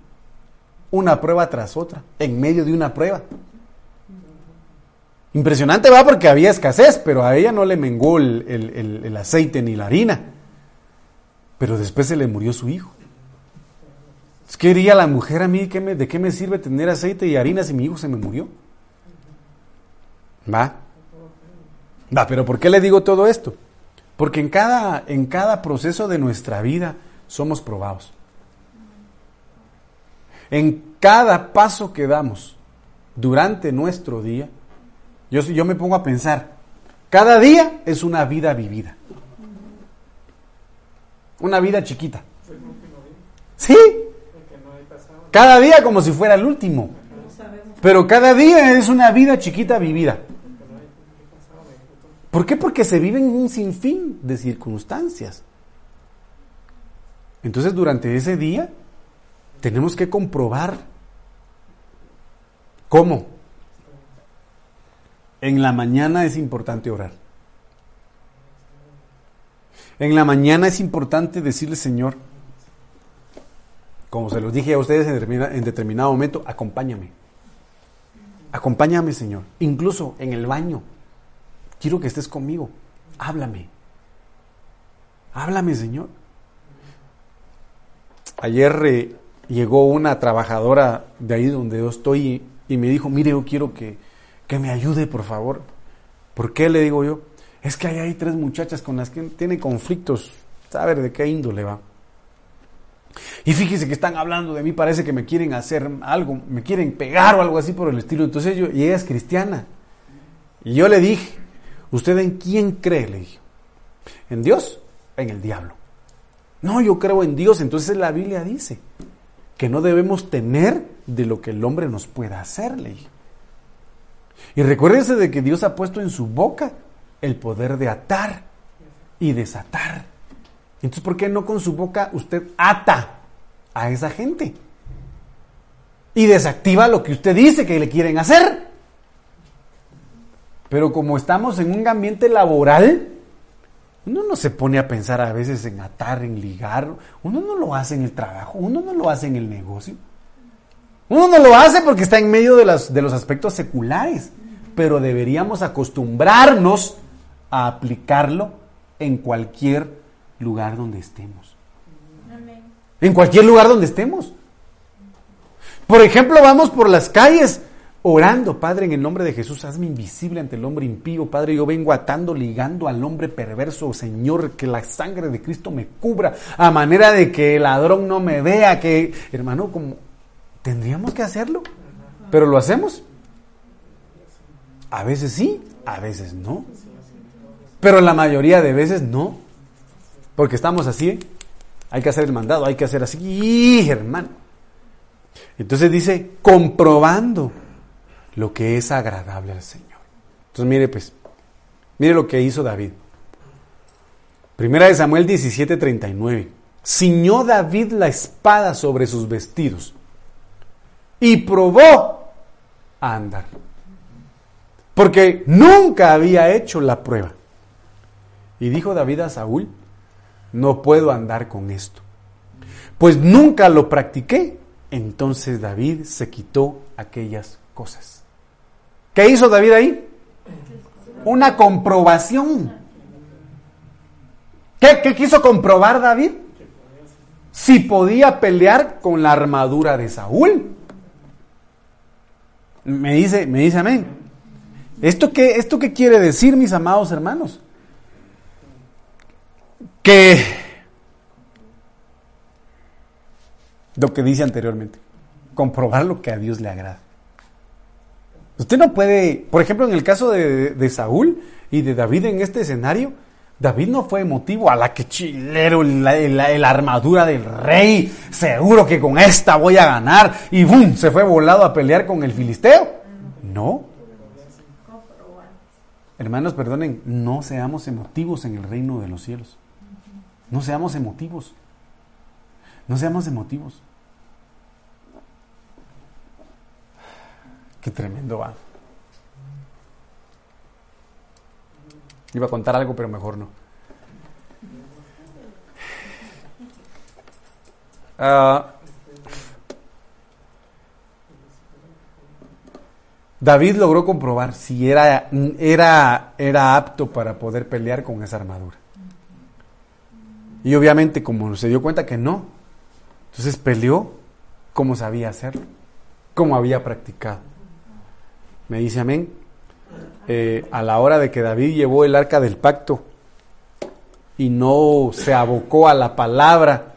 Una prueba tras otra, en medio de una prueba. Impresionante va porque había escasez, pero a ella no le menguó el, el- aceite ni la harina. Pero después se le murió su hijo. Es que diría la mujer a mí, ¿qué me- ¿de qué me sirve tener aceite y harina si mi hijo se me murió? Va. Va, pero ¿por qué le digo todo esto? Porque en cada, en cada proceso de nuestra vida somos probados. En cada paso que damos durante nuestro día, yo, yo me pongo a pensar, cada día es una vida vivida. Una vida chiquita. Sí. Cada día como si fuera el último. Pero cada día es una vida chiquita vivida. ¿Por qué? Porque se viven un sinfín de circunstancias. Entonces durante ese día tenemos que comprobar cómo. En la mañana es importante orar. En la mañana es importante decirle, Señor, como se los dije a ustedes en determina- en determinado momento, acompáñame. Acompáñame, Señor. Incluso en el baño. Quiero que estés conmigo. Háblame. Háblame, Señor. Ayer eh, llegó una trabajadora de ahí donde yo estoy y, me dijo, mire, yo quiero que, que me ayude, por favor. ¿Por qué? Le digo yo. Es que ahí hay tres muchachas con las que tiene conflictos. ¿Sabe de qué índole va? Y fíjese que están hablando de mí, parece que me quieren hacer algo, me quieren pegar o algo así por el estilo. Entonces yo, y ella es cristiana. Y yo le dije, ¿usted en quién cree? Le dije, ¿en Dios? En el diablo. No, yo creo en Dios. Entonces la Biblia dice que no debemos temer de lo que el hombre nos pueda hacer, le dije. Y recuérdense de que Dios ha puesto en su boca el poder de atar y desatar. Entonces, ¿por qué no con su boca usted ata a esa gente? Y desactiva lo que usted dice que le quieren hacer. Pero como estamos en un ambiente laboral, uno no se pone a pensar a veces en atar, en ligar. Uno no lo hace en el trabajo, uno no lo hace en el negocio. Uno no lo hace porque está en medio de, las, de los aspectos seculares. Pero deberíamos acostumbrarnos a aplicarlo en cualquier lugar donde estemos. En cualquier lugar donde estemos. Por ejemplo, vamos por las calles orando, Padre, en el nombre de Jesús, hazme invisible ante el hombre impío, Padre, yo vengo atando, ligando al hombre perverso, Señor, que la sangre de Cristo me cubra, a manera de que el ladrón no me vea, que, hermano, como tendríamos que hacerlo, pero lo hacemos. A veces sí, a veces no. Pero la mayoría de veces no. Porque estamos así, ¿eh? hay que hacer el mandado, hay que hacer así, ¡Y, hermano. Entonces dice, comprobando lo que es agradable al Señor. Entonces mire pues, mire lo que hizo David. Primera de Samuel 17:39. Ciñó David la espada sobre sus vestidos y probó a andar. Porque nunca había hecho la prueba. Y dijo David a Saúl, no puedo andar con esto. Pues nunca lo practiqué. Entonces David se quitó aquellas cosas. ¿Qué hizo David ahí? Una comprobación. ¿Qué, quiso comprobar David? Si podía pelear con la armadura de Saúl. Me dice, me dice amén. ¿Esto qué, ¿Esto qué quiere decir, mis amados hermanos? Que lo que dice anteriormente, comprobar lo que a Dios le agrada. Usted no puede, por ejemplo, en el caso de, de Saúl y de David en este escenario, David no fue emotivo a la que chilero, la, la- la armadura del rey, seguro que con esta voy a ganar, y ¡bum! se fue volado a pelear con el filisteo. No. Hermanos, perdonen, no seamos emotivos en el reino de los cielos. No seamos emotivos. No seamos emotivos. Qué tremendo va. Iba a contar algo, pero mejor no. Ah, David logró comprobar si era, era, era apto para poder pelear con esa armadura. Y obviamente como se dio cuenta que no, entonces peleó como sabía hacerlo, como había practicado. Me dice amén. Eh, a la hora de que David llevó el arca del pacto y no se abocó a la palabra,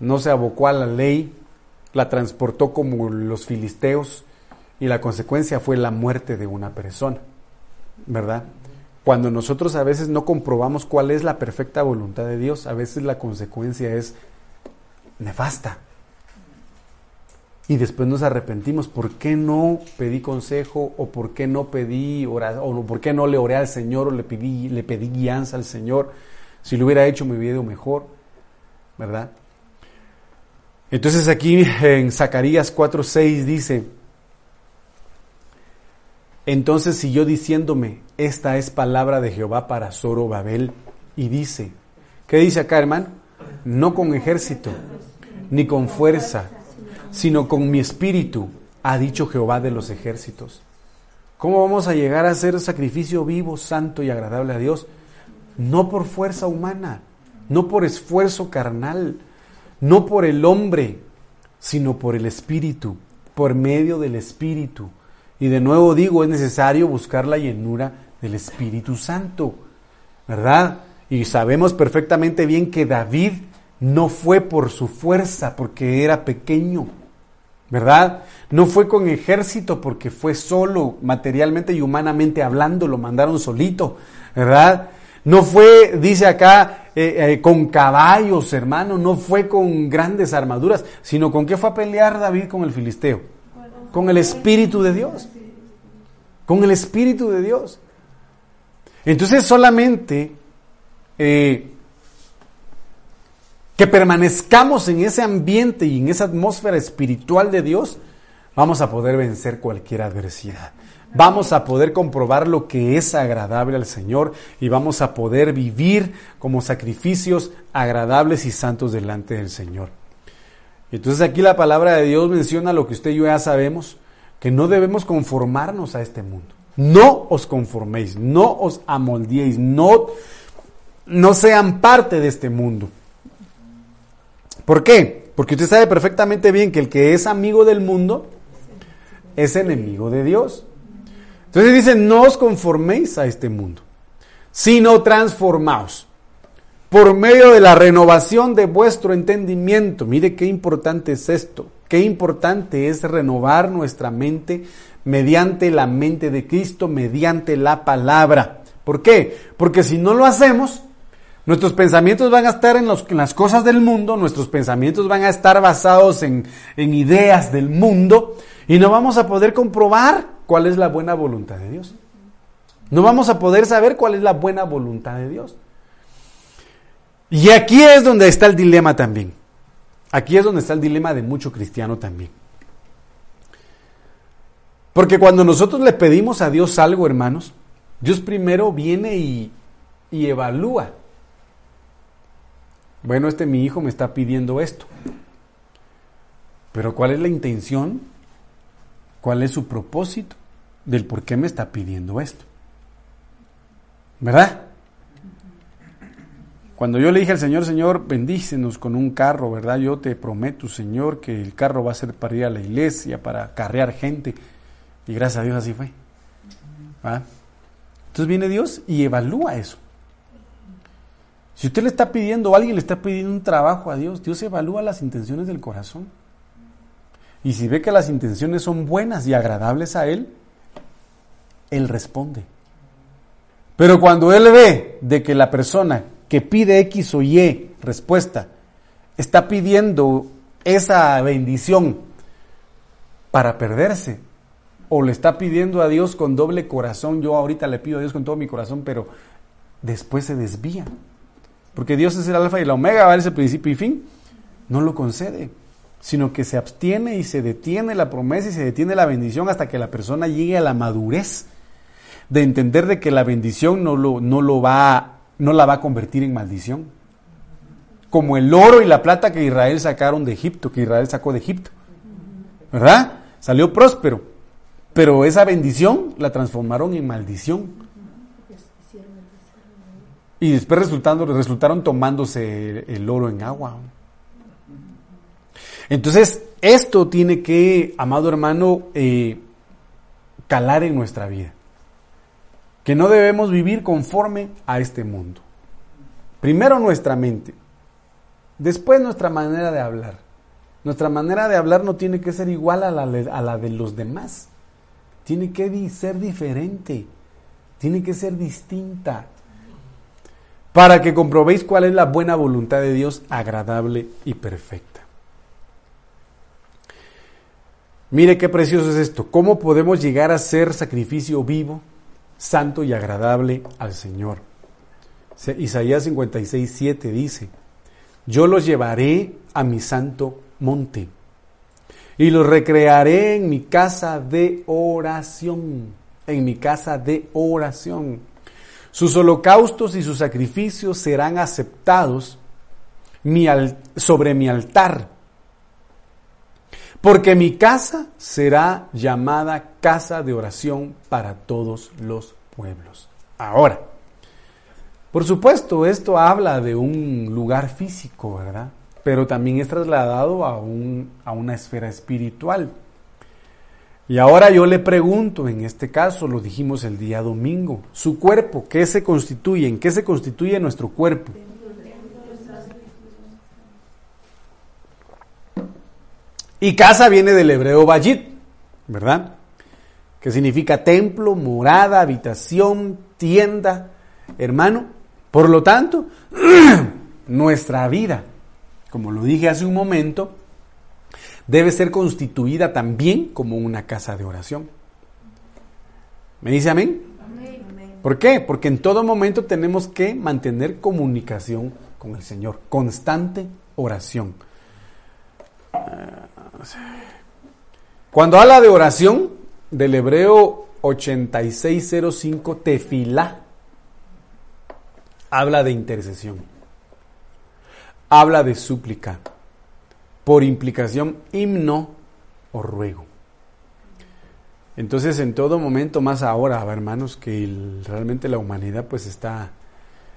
no se abocó a la ley, la transportó como los filisteos y la consecuencia fue la muerte de una persona, ¿verdad? Cuando nosotros a veces no comprobamos cuál es la perfecta voluntad de Dios, a veces la consecuencia es nefasta. Y después nos arrepentimos. ¿Por qué no pedí consejo? ¿O por qué no pedí ¿O por qué no le oré al Señor? ¿O le pedí, le pedí guianza al Señor? Si lo hubiera hecho me hubiera ido mejor. ¿Verdad? Entonces aquí en Zacarías 4.6 dice, entonces siguió diciéndome, esta es palabra de Jehová para Zorobabel. Y dice, ¿qué dice acá hermano? No con ejército, ni con fuerza, sino con mi espíritu, ha dicho Jehová de los ejércitos. ¿Cómo vamos a llegar a hacer sacrificio vivo, santo y agradable a Dios? No por fuerza humana, no por esfuerzo carnal, no por el hombre, sino por el espíritu, por medio del espíritu. Y de nuevo digo, es necesario buscar la llenura del Espíritu Santo, ¿verdad? Y sabemos perfectamente bien que David no fue por su fuerza, porque era pequeño, ¿verdad? No fue con ejército porque fue solo, materialmente y humanamente hablando, lo mandaron solito, ¿verdad? No fue, dice acá, eh, eh, con caballos, hermano, no fue con grandes armaduras, sino con qué fue a pelear David con el filisteo. Con el Espíritu de Dios. Con el Espíritu de Dios. Entonces solamente eh, que permanezcamos en ese ambiente y en esa atmósfera espiritual de Dios, vamos a poder vencer cualquier adversidad. Vamos a poder comprobar lo que es agradable al Señor y vamos a poder vivir como sacrificios agradables y santos delante del Señor. Entonces aquí la palabra de Dios menciona lo que usted y yo ya sabemos, que no debemos conformarnos a este mundo. No os conforméis, no os amoldiéis, no, no sean parte de este mundo. ¿Por qué? Porque usted sabe perfectamente bien que el que es amigo del mundo es enemigo de Dios. Entonces dice, no os conforméis a este mundo, sino transformaos por medio de la renovación de vuestro entendimiento. Mire qué importante es esto, qué importante es renovar nuestra mente mediante la mente de Cristo, mediante la palabra. ¿Por qué? Porque si no lo hacemos, Nuestros pensamientos van a estar en, las cosas del mundo, nuestros pensamientos van a estar basados en, ideas del mundo y no vamos a poder comprobar cuál es la buena voluntad de Dios. No vamos a poder saber cuál es la buena voluntad de Dios. Y aquí es donde está el dilema también. Aquí es donde está el dilema de mucho cristiano también. Porque cuando nosotros le pedimos a Dios algo, hermanos, Dios primero viene y evalúa bueno, este mi hijo me está pidiendo esto. Pero ¿cuál es la intención? ¿Cuál es su propósito del por qué me está pidiendo esto? ¿Verdad? Cuando yo le dije al Señor, Señor, bendícenos con un carro, ¿verdad? Yo te prometo, Señor, que el carro va a ser para ir a la iglesia, para carrear gente. Y gracias a Dios así fue. Entonces viene Dios y evalúa eso. Si usted le está pidiendo o alguien le está pidiendo un trabajo a Dios, Dios evalúa las intenciones del corazón. Y si ve que las intenciones son buenas y agradables a Él, Él responde. Pero cuando Él ve de que la persona que pide X o Y respuesta está pidiendo esa bendición para perderse, o le está pidiendo a Dios con doble corazón, yo ahorita le pido a Dios con todo mi corazón, pero después se desvía porque Dios es el alfa y la omega, ¿vale? ese principio y fin, no lo concede, sino que se abstiene y se detiene la promesa y se detiene la bendición hasta que la persona llegue a la madurez de entender de que la bendición no, lo, no, lo va, no la va a convertir en maldición. Como el oro y la plata que Israel sacaron de Egipto, que Israel sacó de Egipto. ¿Verdad? Salió próspero. Pero esa bendición la transformaron en maldición. Y después resultando, resultaron tomándose el oro en agua. Entonces, esto tiene que, amado hermano, eh, calar en nuestra vida. Que no debemos vivir conforme a este mundo. Primero nuestra mente, después nuestra manera de hablar. Nuestra manera de hablar no tiene que ser igual a la, a la de los demás. Tiene que ser diferente. Tiene que ser distinta. Para que comprobéis cuál es la buena voluntad de Dios, agradable y perfecta. Mire qué precioso es esto. ¿Cómo podemos llegar a ser sacrificio vivo, santo y agradable al Señor? Isaías 56, 7 dice, yo los llevaré a mi santo monte y los recrearé en mi casa de oración, en mi casa de oración. Sus holocaustos y sus sacrificios serán aceptados sobre mi altar, porque mi casa será llamada casa de oración para todos los pueblos. Ahora, por supuesto, esto habla de un lugar físico, ¿verdad? pero también es trasladado a, un, a una esfera espiritual. Y ahora yo le pregunto, en este caso lo dijimos el día domingo, su cuerpo, ¿qué se constituye? ¿En qué se constituye nuestro cuerpo? Y casa viene del hebreo bayit, ¿verdad? Que significa templo, morada, habitación, tienda, hermano. Por lo tanto, nuestra vida como lo dije hace un momento, debe ser constituida también como una casa de oración. ¿Me dice amén? ¿Por qué? Porque en todo momento tenemos que mantener comunicación con el Señor, constante oración. Cuando habla de oración, del hebreo 8605 tefilá, habla de intercesión habla de súplica, por implicación himno o ruego. Entonces, en todo momento, más ahora, hermanos, que realmente la humanidad pues está,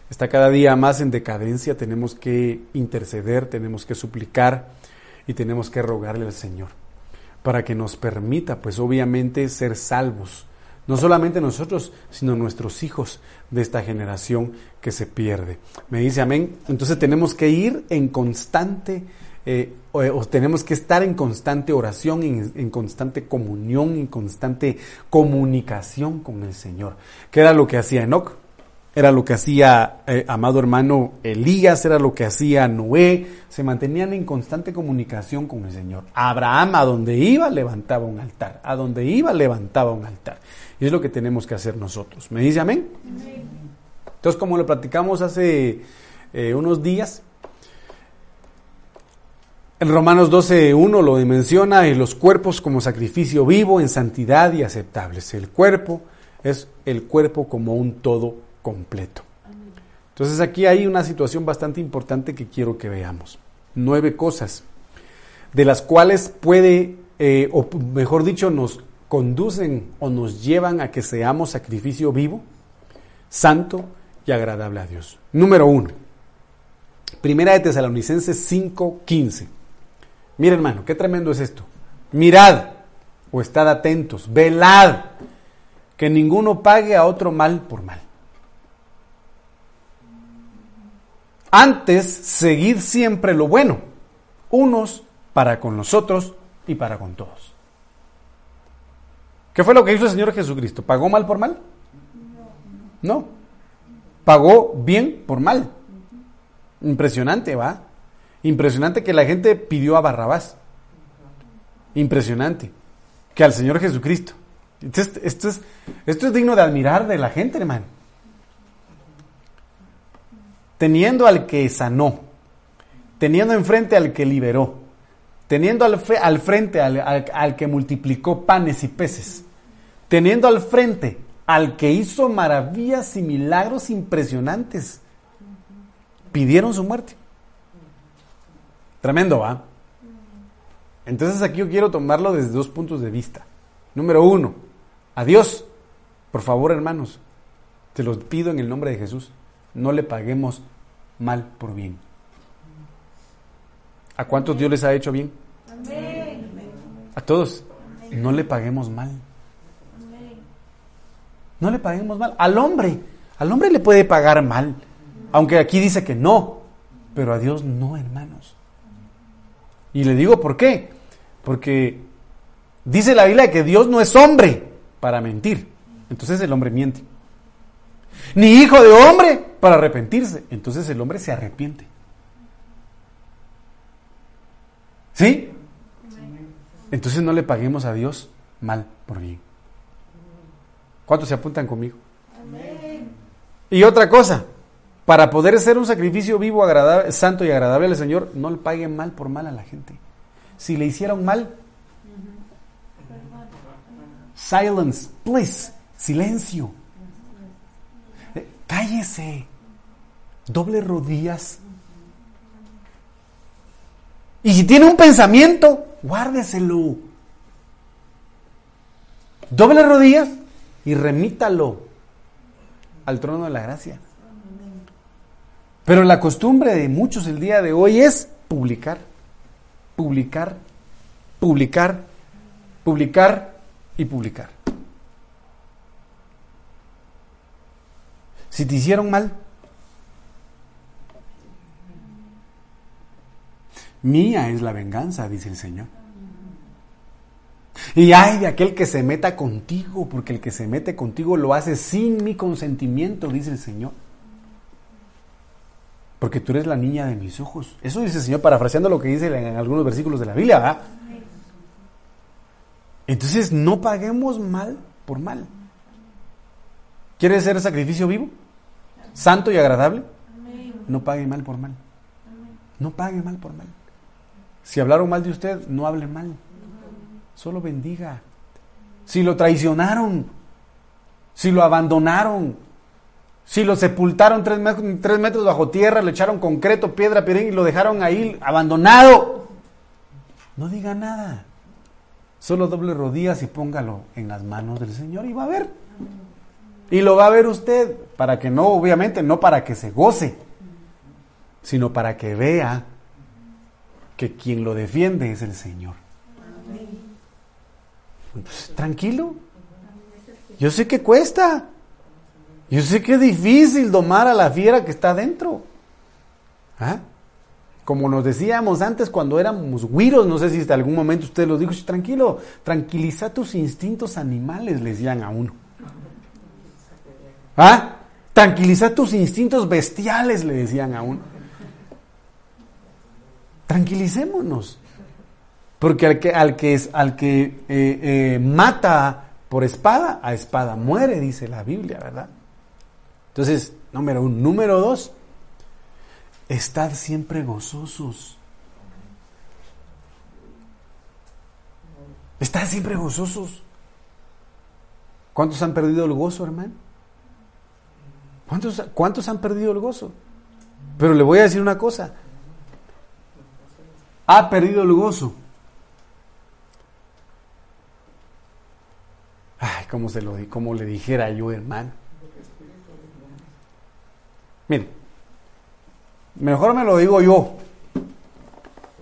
está cada día más en decadencia, tenemos que interceder, tenemos que suplicar y tenemos que rogarle al Señor para que nos permita, pues obviamente, ser salvos no solamente nosotros, sino nuestros hijos de esta generación que se pierde. Me dice amén. Entonces tenemos que ir en constante, eh, o, tenemos que estar en constante oración, en, constante comunión, en constante comunicación con el Señor. ¿Qué era lo que hacía Enoch? Era lo que hacía, eh, amado hermano, Elías, era lo que hacía Noé. Se mantenían en constante comunicación con el Señor. Abraham, a donde iba, levantaba un altar. A donde iba, levantaba un altar. Y es lo que tenemos que hacer nosotros. ¿Me dice amén? Entonces, como lo platicamos hace eh, unos días, en Romanos 12.1 lo menciona, y los cuerpos como sacrificio vivo en santidad y aceptables. El cuerpo es el cuerpo como un todo completo. Entonces aquí hay una situación bastante importante que quiero que veamos. Nueve cosas de las cuales puede, eh, o mejor dicho, nos conducen o nos llevan a que seamos sacrificio vivo, santo y agradable a Dios. Número uno, Primera de Tesalonicenses 5:15. Mira hermano, qué tremendo es esto. Mirad o estad atentos, velad, que ninguno pague a otro mal por mal. Antes, seguid siempre lo bueno, unos para con los otros y para con todos. ¿Qué fue lo que hizo el Señor Jesucristo? ¿Pagó mal por mal? No. Pagó bien por mal. Impresionante, ¿va? Impresionante que la gente pidió a Barrabás. Impresionante. Que al Señor Jesucristo. Esto es, esto es digno de admirar de la gente, hermano. Teniendo al que sanó, teniendo enfrente al que liberó, teniendo al, al frente al, al que multiplicó panes y peces, teniendo al frente al que hizo maravillas y milagros impresionantes. Pidieron su muerte. Tremendo, ¿va? Entonces aquí yo quiero tomarlo desde dos puntos de vista. Número uno, a Dios, por favor hermanos, te los pido en el nombre de Jesús, no le paguemos mal por bien. ¿A cuántos Dios les ha hecho bien? A todos. No le paguemos mal. No le paguemos mal. Al hombre, al hombre le puede pagar mal. Aunque aquí dice que no. Pero a Dios no, hermanos. Y le digo por qué. Porque dice la Biblia que Dios no es hombre para mentir. Entonces el hombre miente. Ni hijo de hombre para arrepentirse. Entonces el hombre se arrepiente. ¿Sí? Entonces no le paguemos a Dios mal por bien. ¿Cuántos se apuntan conmigo? Y otra cosa, para poder ser un sacrificio vivo, agradable, santo y agradable al Señor, no le paguen mal por mal a la gente. Si le hicieron mal, silence, please, silencio. Eh, Cállese, doble rodillas. Y si tiene un pensamiento, guárdeselo. Doble rodillas y remítalo al trono de la gracia. Pero la costumbre de muchos el día de hoy es publicar, publicar, publicar, publicar y publicar. Si te hicieron mal, mía es la venganza, dice el Señor. Y hay de aquel que se meta contigo, porque el que se mete contigo lo hace sin mi consentimiento, dice el Señor. Porque tú eres la niña de mis ojos. Eso dice el Señor, parafraseando lo que dice en algunos versículos de la Biblia. Entonces no paguemos mal por mal. ¿Quieres ser sacrificio vivo? Santo y agradable. No pague mal por mal. No pague mal por mal. Si hablaron mal de usted, no hable mal. Solo bendiga. Si lo traicionaron, si lo abandonaron, si lo sepultaron tres, met- tres metros bajo tierra, le echaron concreto, piedra, piedra y lo dejaron ahí abandonado, no diga nada. Solo doble rodillas y póngalo en las manos del Señor y va a ver. Y lo va a ver usted, para que no, obviamente, no para que se goce, sino para que vea que quien lo defiende es el Señor. Pues, tranquilo. Yo sé que cuesta. Yo sé que es difícil domar a la fiera que está dentro. ¿Ah? Como nos decíamos antes cuando éramos güiros, no sé si hasta algún momento usted lo dijo, "Sh, tranquilo, tranquiliza tus instintos animales, le decían a uno. ¿Ah? Tranquiliza tus instintos bestiales, le decían a uno. Tranquilicémonos. Porque al que, al que, es- al que eh, eh, mata por espada, a espada muere, dice la Biblia, ¿verdad? Entonces, número uno. Número dos, estad siempre gozosos. Estad siempre gozosos. ¿Cuántos han perdido el gozo, hermano? ¿Cuántos, ¿Cuántos han perdido el gozo? Pero le voy a decir una cosa. Ha perdido el gozo. Ay, como se lo como le dijera yo, hermano. Mire, mejor me lo digo yo.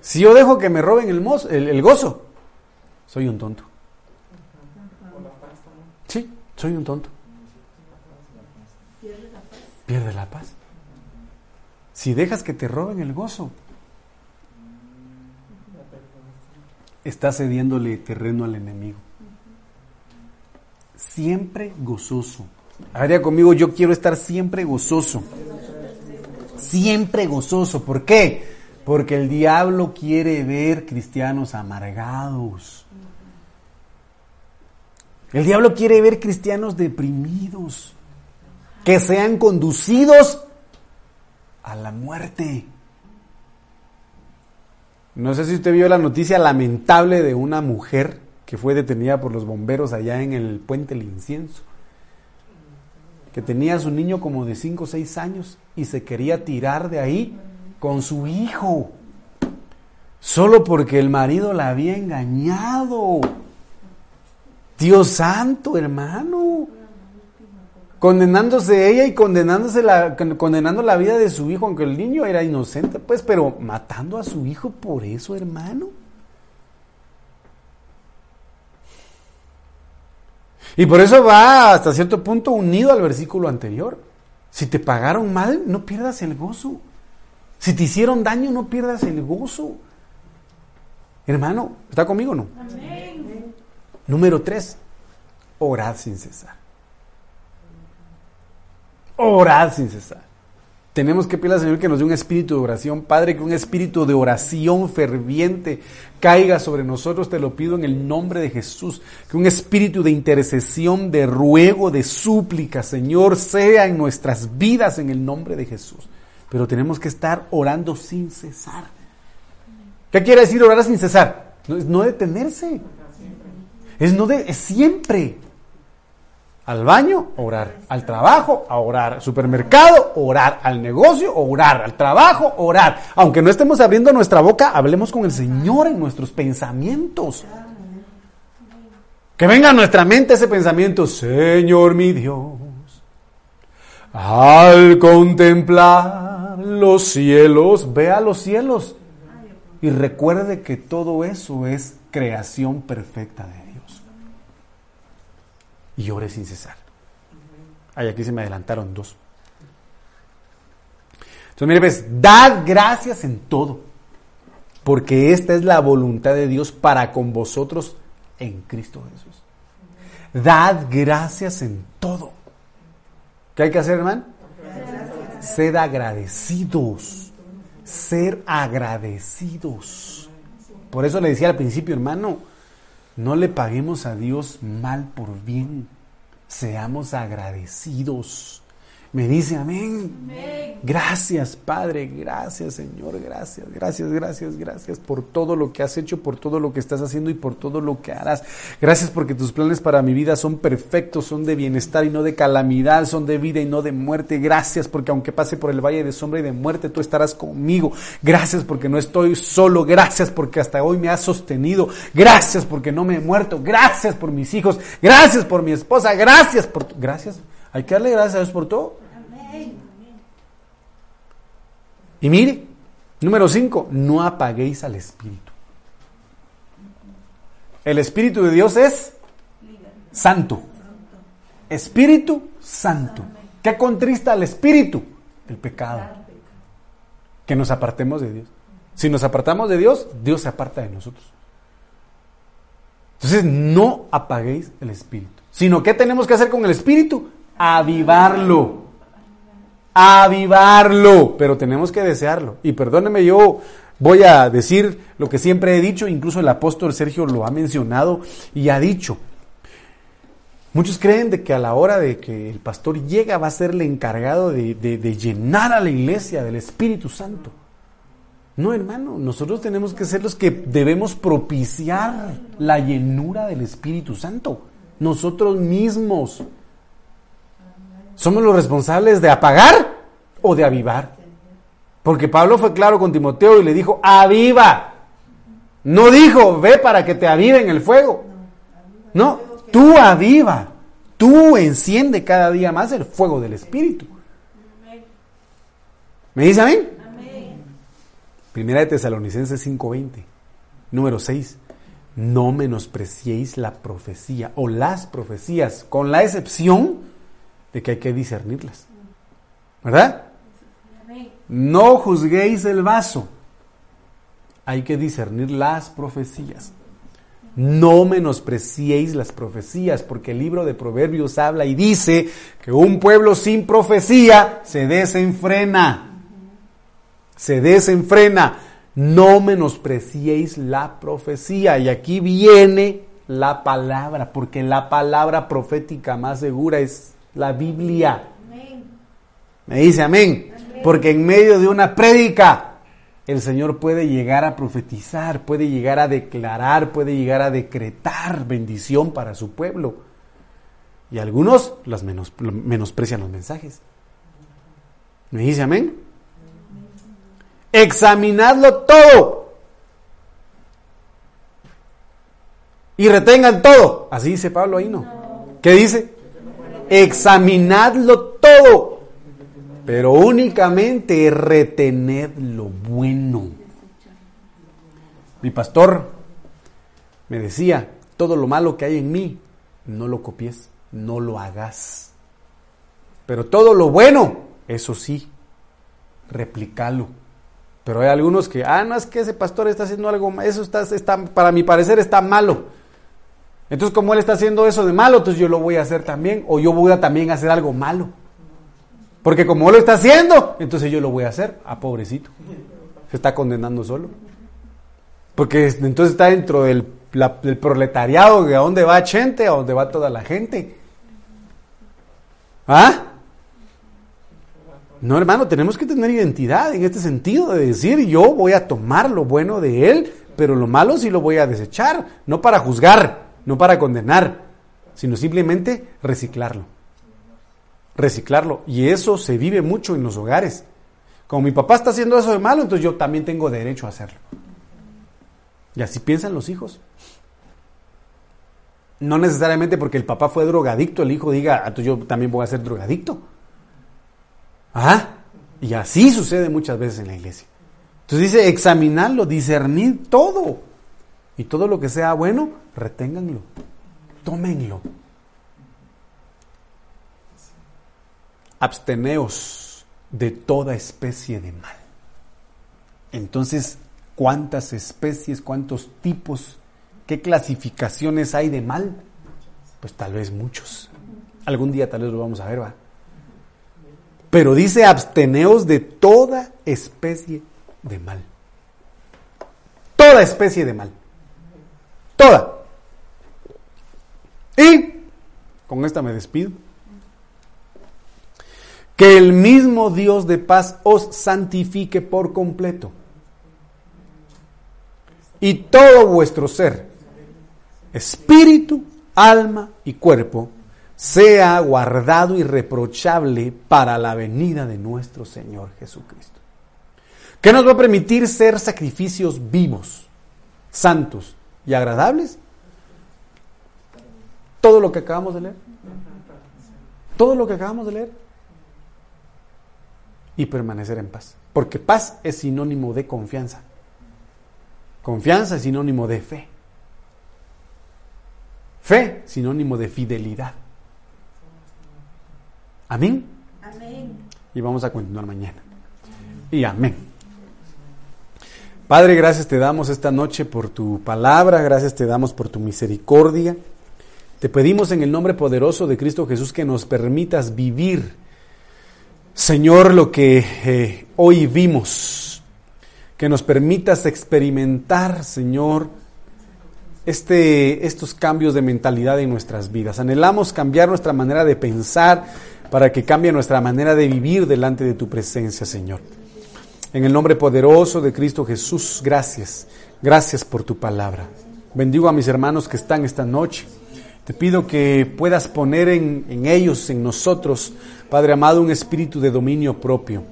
Si yo dejo que me roben el, mozo- el gozo, soy un tonto. Sí, soy un tonto. Pierde la paz. Si dejas que te roben el gozo, estás cediéndole terreno al enemigo. Siempre gozoso. Haría conmigo, yo quiero estar siempre gozoso. Siempre gozoso. ¿Por qué? Porque el diablo quiere ver cristianos amargados. El diablo quiere ver cristianos deprimidos, que sean conducidos a la muerte. No sé si usted vio la noticia lamentable de una mujer que fue detenida por los bomberos allá en el puente El Incienso. Que tenía a su niño como de 5 o 6 años y se quería tirar de ahí con su hijo. Solo porque el marido la había engañado. Dios santo, hermano. Condenándose ella y condenándose la, condenando la vida de su hijo, aunque el niño era inocente, pues, pero matando a su hijo por eso, hermano. Y por eso va hasta cierto punto unido al versículo anterior. Si te pagaron mal, no pierdas el gozo. Si te hicieron daño, no pierdas el gozo. Hermano, ¿está conmigo o no? Número tres, orad sin cesar. Orad sin cesar. Tenemos que pedir al Señor que nos dé un espíritu de oración. Padre, que un espíritu de oración ferviente caiga sobre nosotros, te lo pido en el nombre de Jesús. Que un espíritu de intercesión, de ruego, de súplica, Señor, sea en nuestras vidas en el nombre de Jesús. Pero tenemos que estar orando sin cesar. ¿Qué quiere decir orar sin cesar? No, es no detenerse. Es no de, es siempre. Al baño, orar. Al trabajo, a orar. Al supermercado, orar. Al negocio, orar. Al trabajo, orar. Aunque no estemos abriendo nuestra boca, hablemos con el Señor en nuestros pensamientos. Que venga a nuestra mente ese pensamiento, Señor mi Dios, al contemplar los cielos, vea los cielos y recuerde que todo eso es creación perfecta de Dios. Y ore sin cesar. Ay, aquí se me adelantaron dos. Entonces, mire, pues, dad gracias en todo, porque esta es la voluntad de Dios para con vosotros en Cristo Jesús. Dad gracias en todo. ¿Qué hay que hacer, hermano? Sed agradecidos. Ser agradecidos. Por eso le decía al principio, hermano, no le paguemos a Dios mal por bien. Seamos agradecidos. Me dice amén. Gracias, Padre. Gracias, Señor. Gracias, gracias, gracias, gracias por todo lo que has hecho, por todo lo que estás haciendo y por todo lo que harás. Gracias porque tus planes para mi vida son perfectos, son de bienestar y no de calamidad, son de vida y no de muerte. Gracias porque aunque pase por el valle de sombra y de muerte, tú estarás conmigo. Gracias porque no estoy solo. Gracias porque hasta hoy me has sostenido. Gracias porque no me he muerto. Gracias por mis hijos. Gracias por mi esposa. Gracias por... Gracias. Hay que darle gracias a Dios por todo. Y mire, número 5, no apaguéis al Espíritu. El Espíritu de Dios es santo. Espíritu santo. ¿Qué contrista al Espíritu? El pecado. Que nos apartemos de Dios. Si nos apartamos de Dios, Dios se aparta de nosotros. Entonces, no apaguéis el Espíritu. Sino, ¿qué tenemos que hacer con el Espíritu? Avivarlo avivarlo, pero tenemos que desearlo. Y perdóneme, yo voy a decir lo que siempre he dicho, incluso el apóstol Sergio lo ha mencionado y ha dicho. Muchos creen de que a la hora de que el pastor llega va a ser el encargado de, de llenar a la iglesia del Espíritu Santo. No, hermano, nosotros tenemos que ser los que debemos propiciar la llenura del Espíritu Santo. Nosotros mismos. ¿Somos los responsables de apagar o de avivar? Porque Pablo fue claro con Timoteo y le dijo, aviva. No dijo, ve para que te aviven el fuego. No, tú aviva. Tú enciende cada día más el fuego del Espíritu. ¿Me dice amén? Primera de Tesalonicenses 5:20. Número 6. No menospreciéis la profecía o las profecías, con la excepción de que hay que discernirlas. ¿Verdad? No juzguéis el vaso. Hay que discernir las profecías. No menospreciéis las profecías, porque el libro de Proverbios habla y dice que un pueblo sin profecía se desenfrena. Se desenfrena. No menospreciéis la profecía. Y aquí viene la palabra, porque la palabra profética más segura es la Biblia. Me dice amén. Porque en medio de una prédica, el Señor puede llegar a profetizar, puede llegar a declarar, puede llegar a decretar bendición para su pueblo. Y algunos las menos, menosprecian los mensajes. ¿Me dice amén? Examinadlo todo. Y retengan todo. Así dice Pablo ahí, ¿no? ¿Qué dice? Examinadlo todo. Pero únicamente retened lo bueno. Mi pastor me decía, todo lo malo que hay en mí, no lo copies, no lo hagas. Pero todo lo bueno, eso sí, replicalo. Pero hay algunos que, ah, no es que ese pastor está haciendo algo, eso está, está, para mi parecer está malo. Entonces, como él está haciendo eso de malo, entonces yo lo voy a hacer también, o yo voy a también hacer algo malo. Porque como él lo está haciendo, entonces yo lo voy a hacer. Ah, pobrecito. Se está condenando solo. Porque entonces está dentro del, proletariado, de a dónde va gente, a dónde va toda la gente. ¿Ah? No, hermano, tenemos que tener identidad en este sentido de decir, yo voy a tomar lo bueno de él, pero lo malo sí lo voy a desechar, no para juzgar, no para condenar, sino simplemente reciclarlo. Reciclarlo. Y eso se vive mucho en los hogares. Como mi papá está haciendo eso de malo, entonces yo también tengo derecho a hacerlo. Y así piensan los hijos. No necesariamente porque el papá fue drogadicto, el hijo diga, ah, yo también voy a ser drogadicto. ¿Ah? Y así sucede muchas veces en la iglesia. Entonces dice, examinarlo, discernir todo. Y todo lo que sea bueno, reténganlo. Tómenlo. Absteneos de toda especie de mal. Entonces, ¿cuántas especies, cuántos tipos, qué clasificaciones hay de mal? Pues tal vez muchos. Algún día tal vez lo vamos a ver, va. Pero dice absteneos de toda especie de mal. Toda especie de mal. Toda. Y con esta me despido. Que el mismo Dios de paz os santifique por completo. Y todo vuestro ser, espíritu, alma y cuerpo, sea guardado irreprochable para la venida de nuestro Señor Jesucristo. ¿Qué nos va a permitir ser sacrificios vivos, santos y agradables? Todo lo que acabamos de leer. Todo lo que acabamos de leer. Y permanecer en paz. Porque paz es sinónimo de confianza. Confianza es sinónimo de fe. Fe, sinónimo de fidelidad. Amén. Amén. Y vamos a continuar mañana. Y amén. Padre, gracias te damos esta noche por tu palabra, gracias te damos por tu misericordia. Te pedimos en el nombre poderoso de Cristo Jesús que nos permitas vivir, Señor, lo que eh, hoy vimos, que nos permitas experimentar, Señor, este, estos cambios de mentalidad en nuestras vidas. Anhelamos cambiar nuestra manera de pensar para que cambie nuestra manera de vivir delante de tu presencia, Señor. En el nombre poderoso de Cristo Jesús, gracias. Gracias por tu palabra. Bendigo a mis hermanos que están esta noche. Te pido que puedas poner en, en, ellos, en nosotros, Padre amado, un espíritu de dominio propio.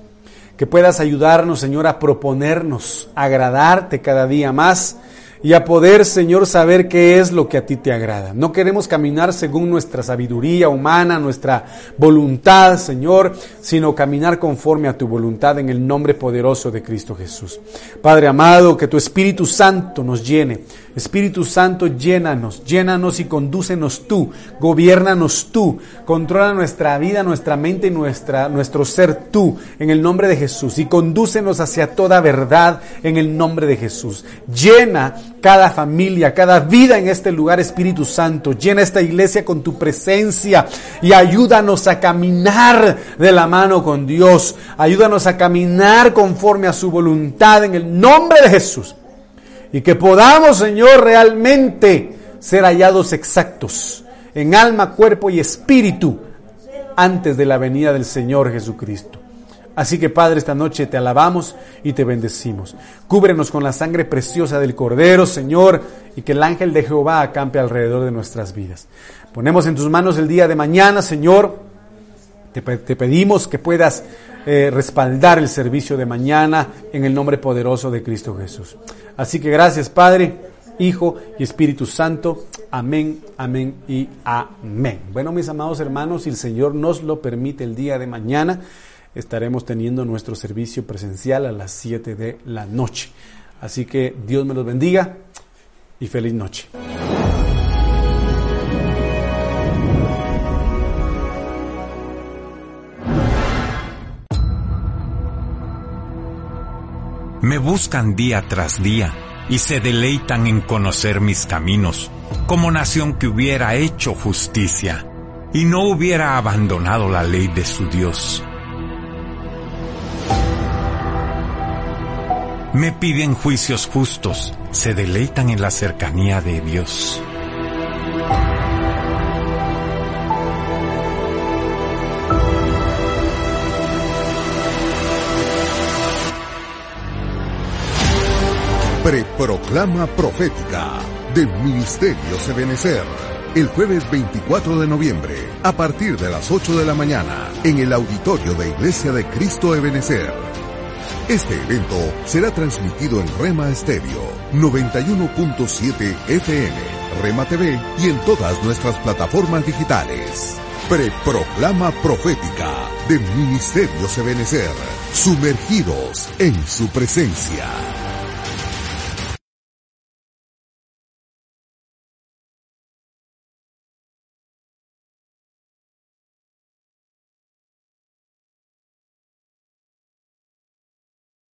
Que puedas ayudarnos, Señor, a proponernos, agradarte cada día más y a poder, Señor, saber qué es lo que a ti te agrada. No queremos caminar según nuestra sabiduría humana, nuestra voluntad, Señor, sino caminar conforme a tu voluntad en el nombre poderoso de Cristo Jesús. Padre amado, que tu Espíritu Santo nos llene. Espíritu Santo, llénanos, llénanos y condúcenos tú, gobiernanos tú, controla nuestra vida, nuestra mente y nuestra, nuestro ser tú, en el nombre de Jesús, y condúcenos hacia toda verdad en el nombre de Jesús. Llena cada familia, cada vida en este lugar, Espíritu Santo. Llena esta iglesia con tu presencia y ayúdanos a caminar de la mano con Dios. Ayúdanos a caminar conforme a su voluntad en el nombre de Jesús. Y que podamos, Señor, realmente ser hallados exactos en alma, cuerpo y espíritu antes de la venida del Señor Jesucristo. Así que Padre, esta noche te alabamos y te bendecimos. Cúbrenos con la sangre preciosa del Cordero, Señor, y que el ángel de Jehová acampe alrededor de nuestras vidas. Ponemos en tus manos el día de mañana, Señor. Te, te pedimos que puedas eh, respaldar el servicio de mañana en el nombre poderoso de Cristo Jesús. Así que gracias, Padre, Hijo y Espíritu Santo. Amén, amén y amén. Bueno, mis amados hermanos, si el Señor nos lo permite el día de mañana, estaremos teniendo nuestro servicio presencial a las 7 de la noche. Así que Dios me los bendiga y feliz noche. Me buscan día tras día y se deleitan en conocer mis caminos, como nación que hubiera hecho justicia y no hubiera abandonado la ley de su Dios. Me piden juicios justos, se deleitan en la cercanía de Dios. Preproclama Profética del Ministerio Sebenecer. El jueves 24 de noviembre, a partir de las 8 de la mañana, en el auditorio de Iglesia de Cristo Ebenecer. Este evento será transmitido en Rema Estéreo 91.7 FM, Rema TV y en todas nuestras plataformas digitales. Preproclama Profética del Ministerio Sebenecer. Sumergidos en su presencia.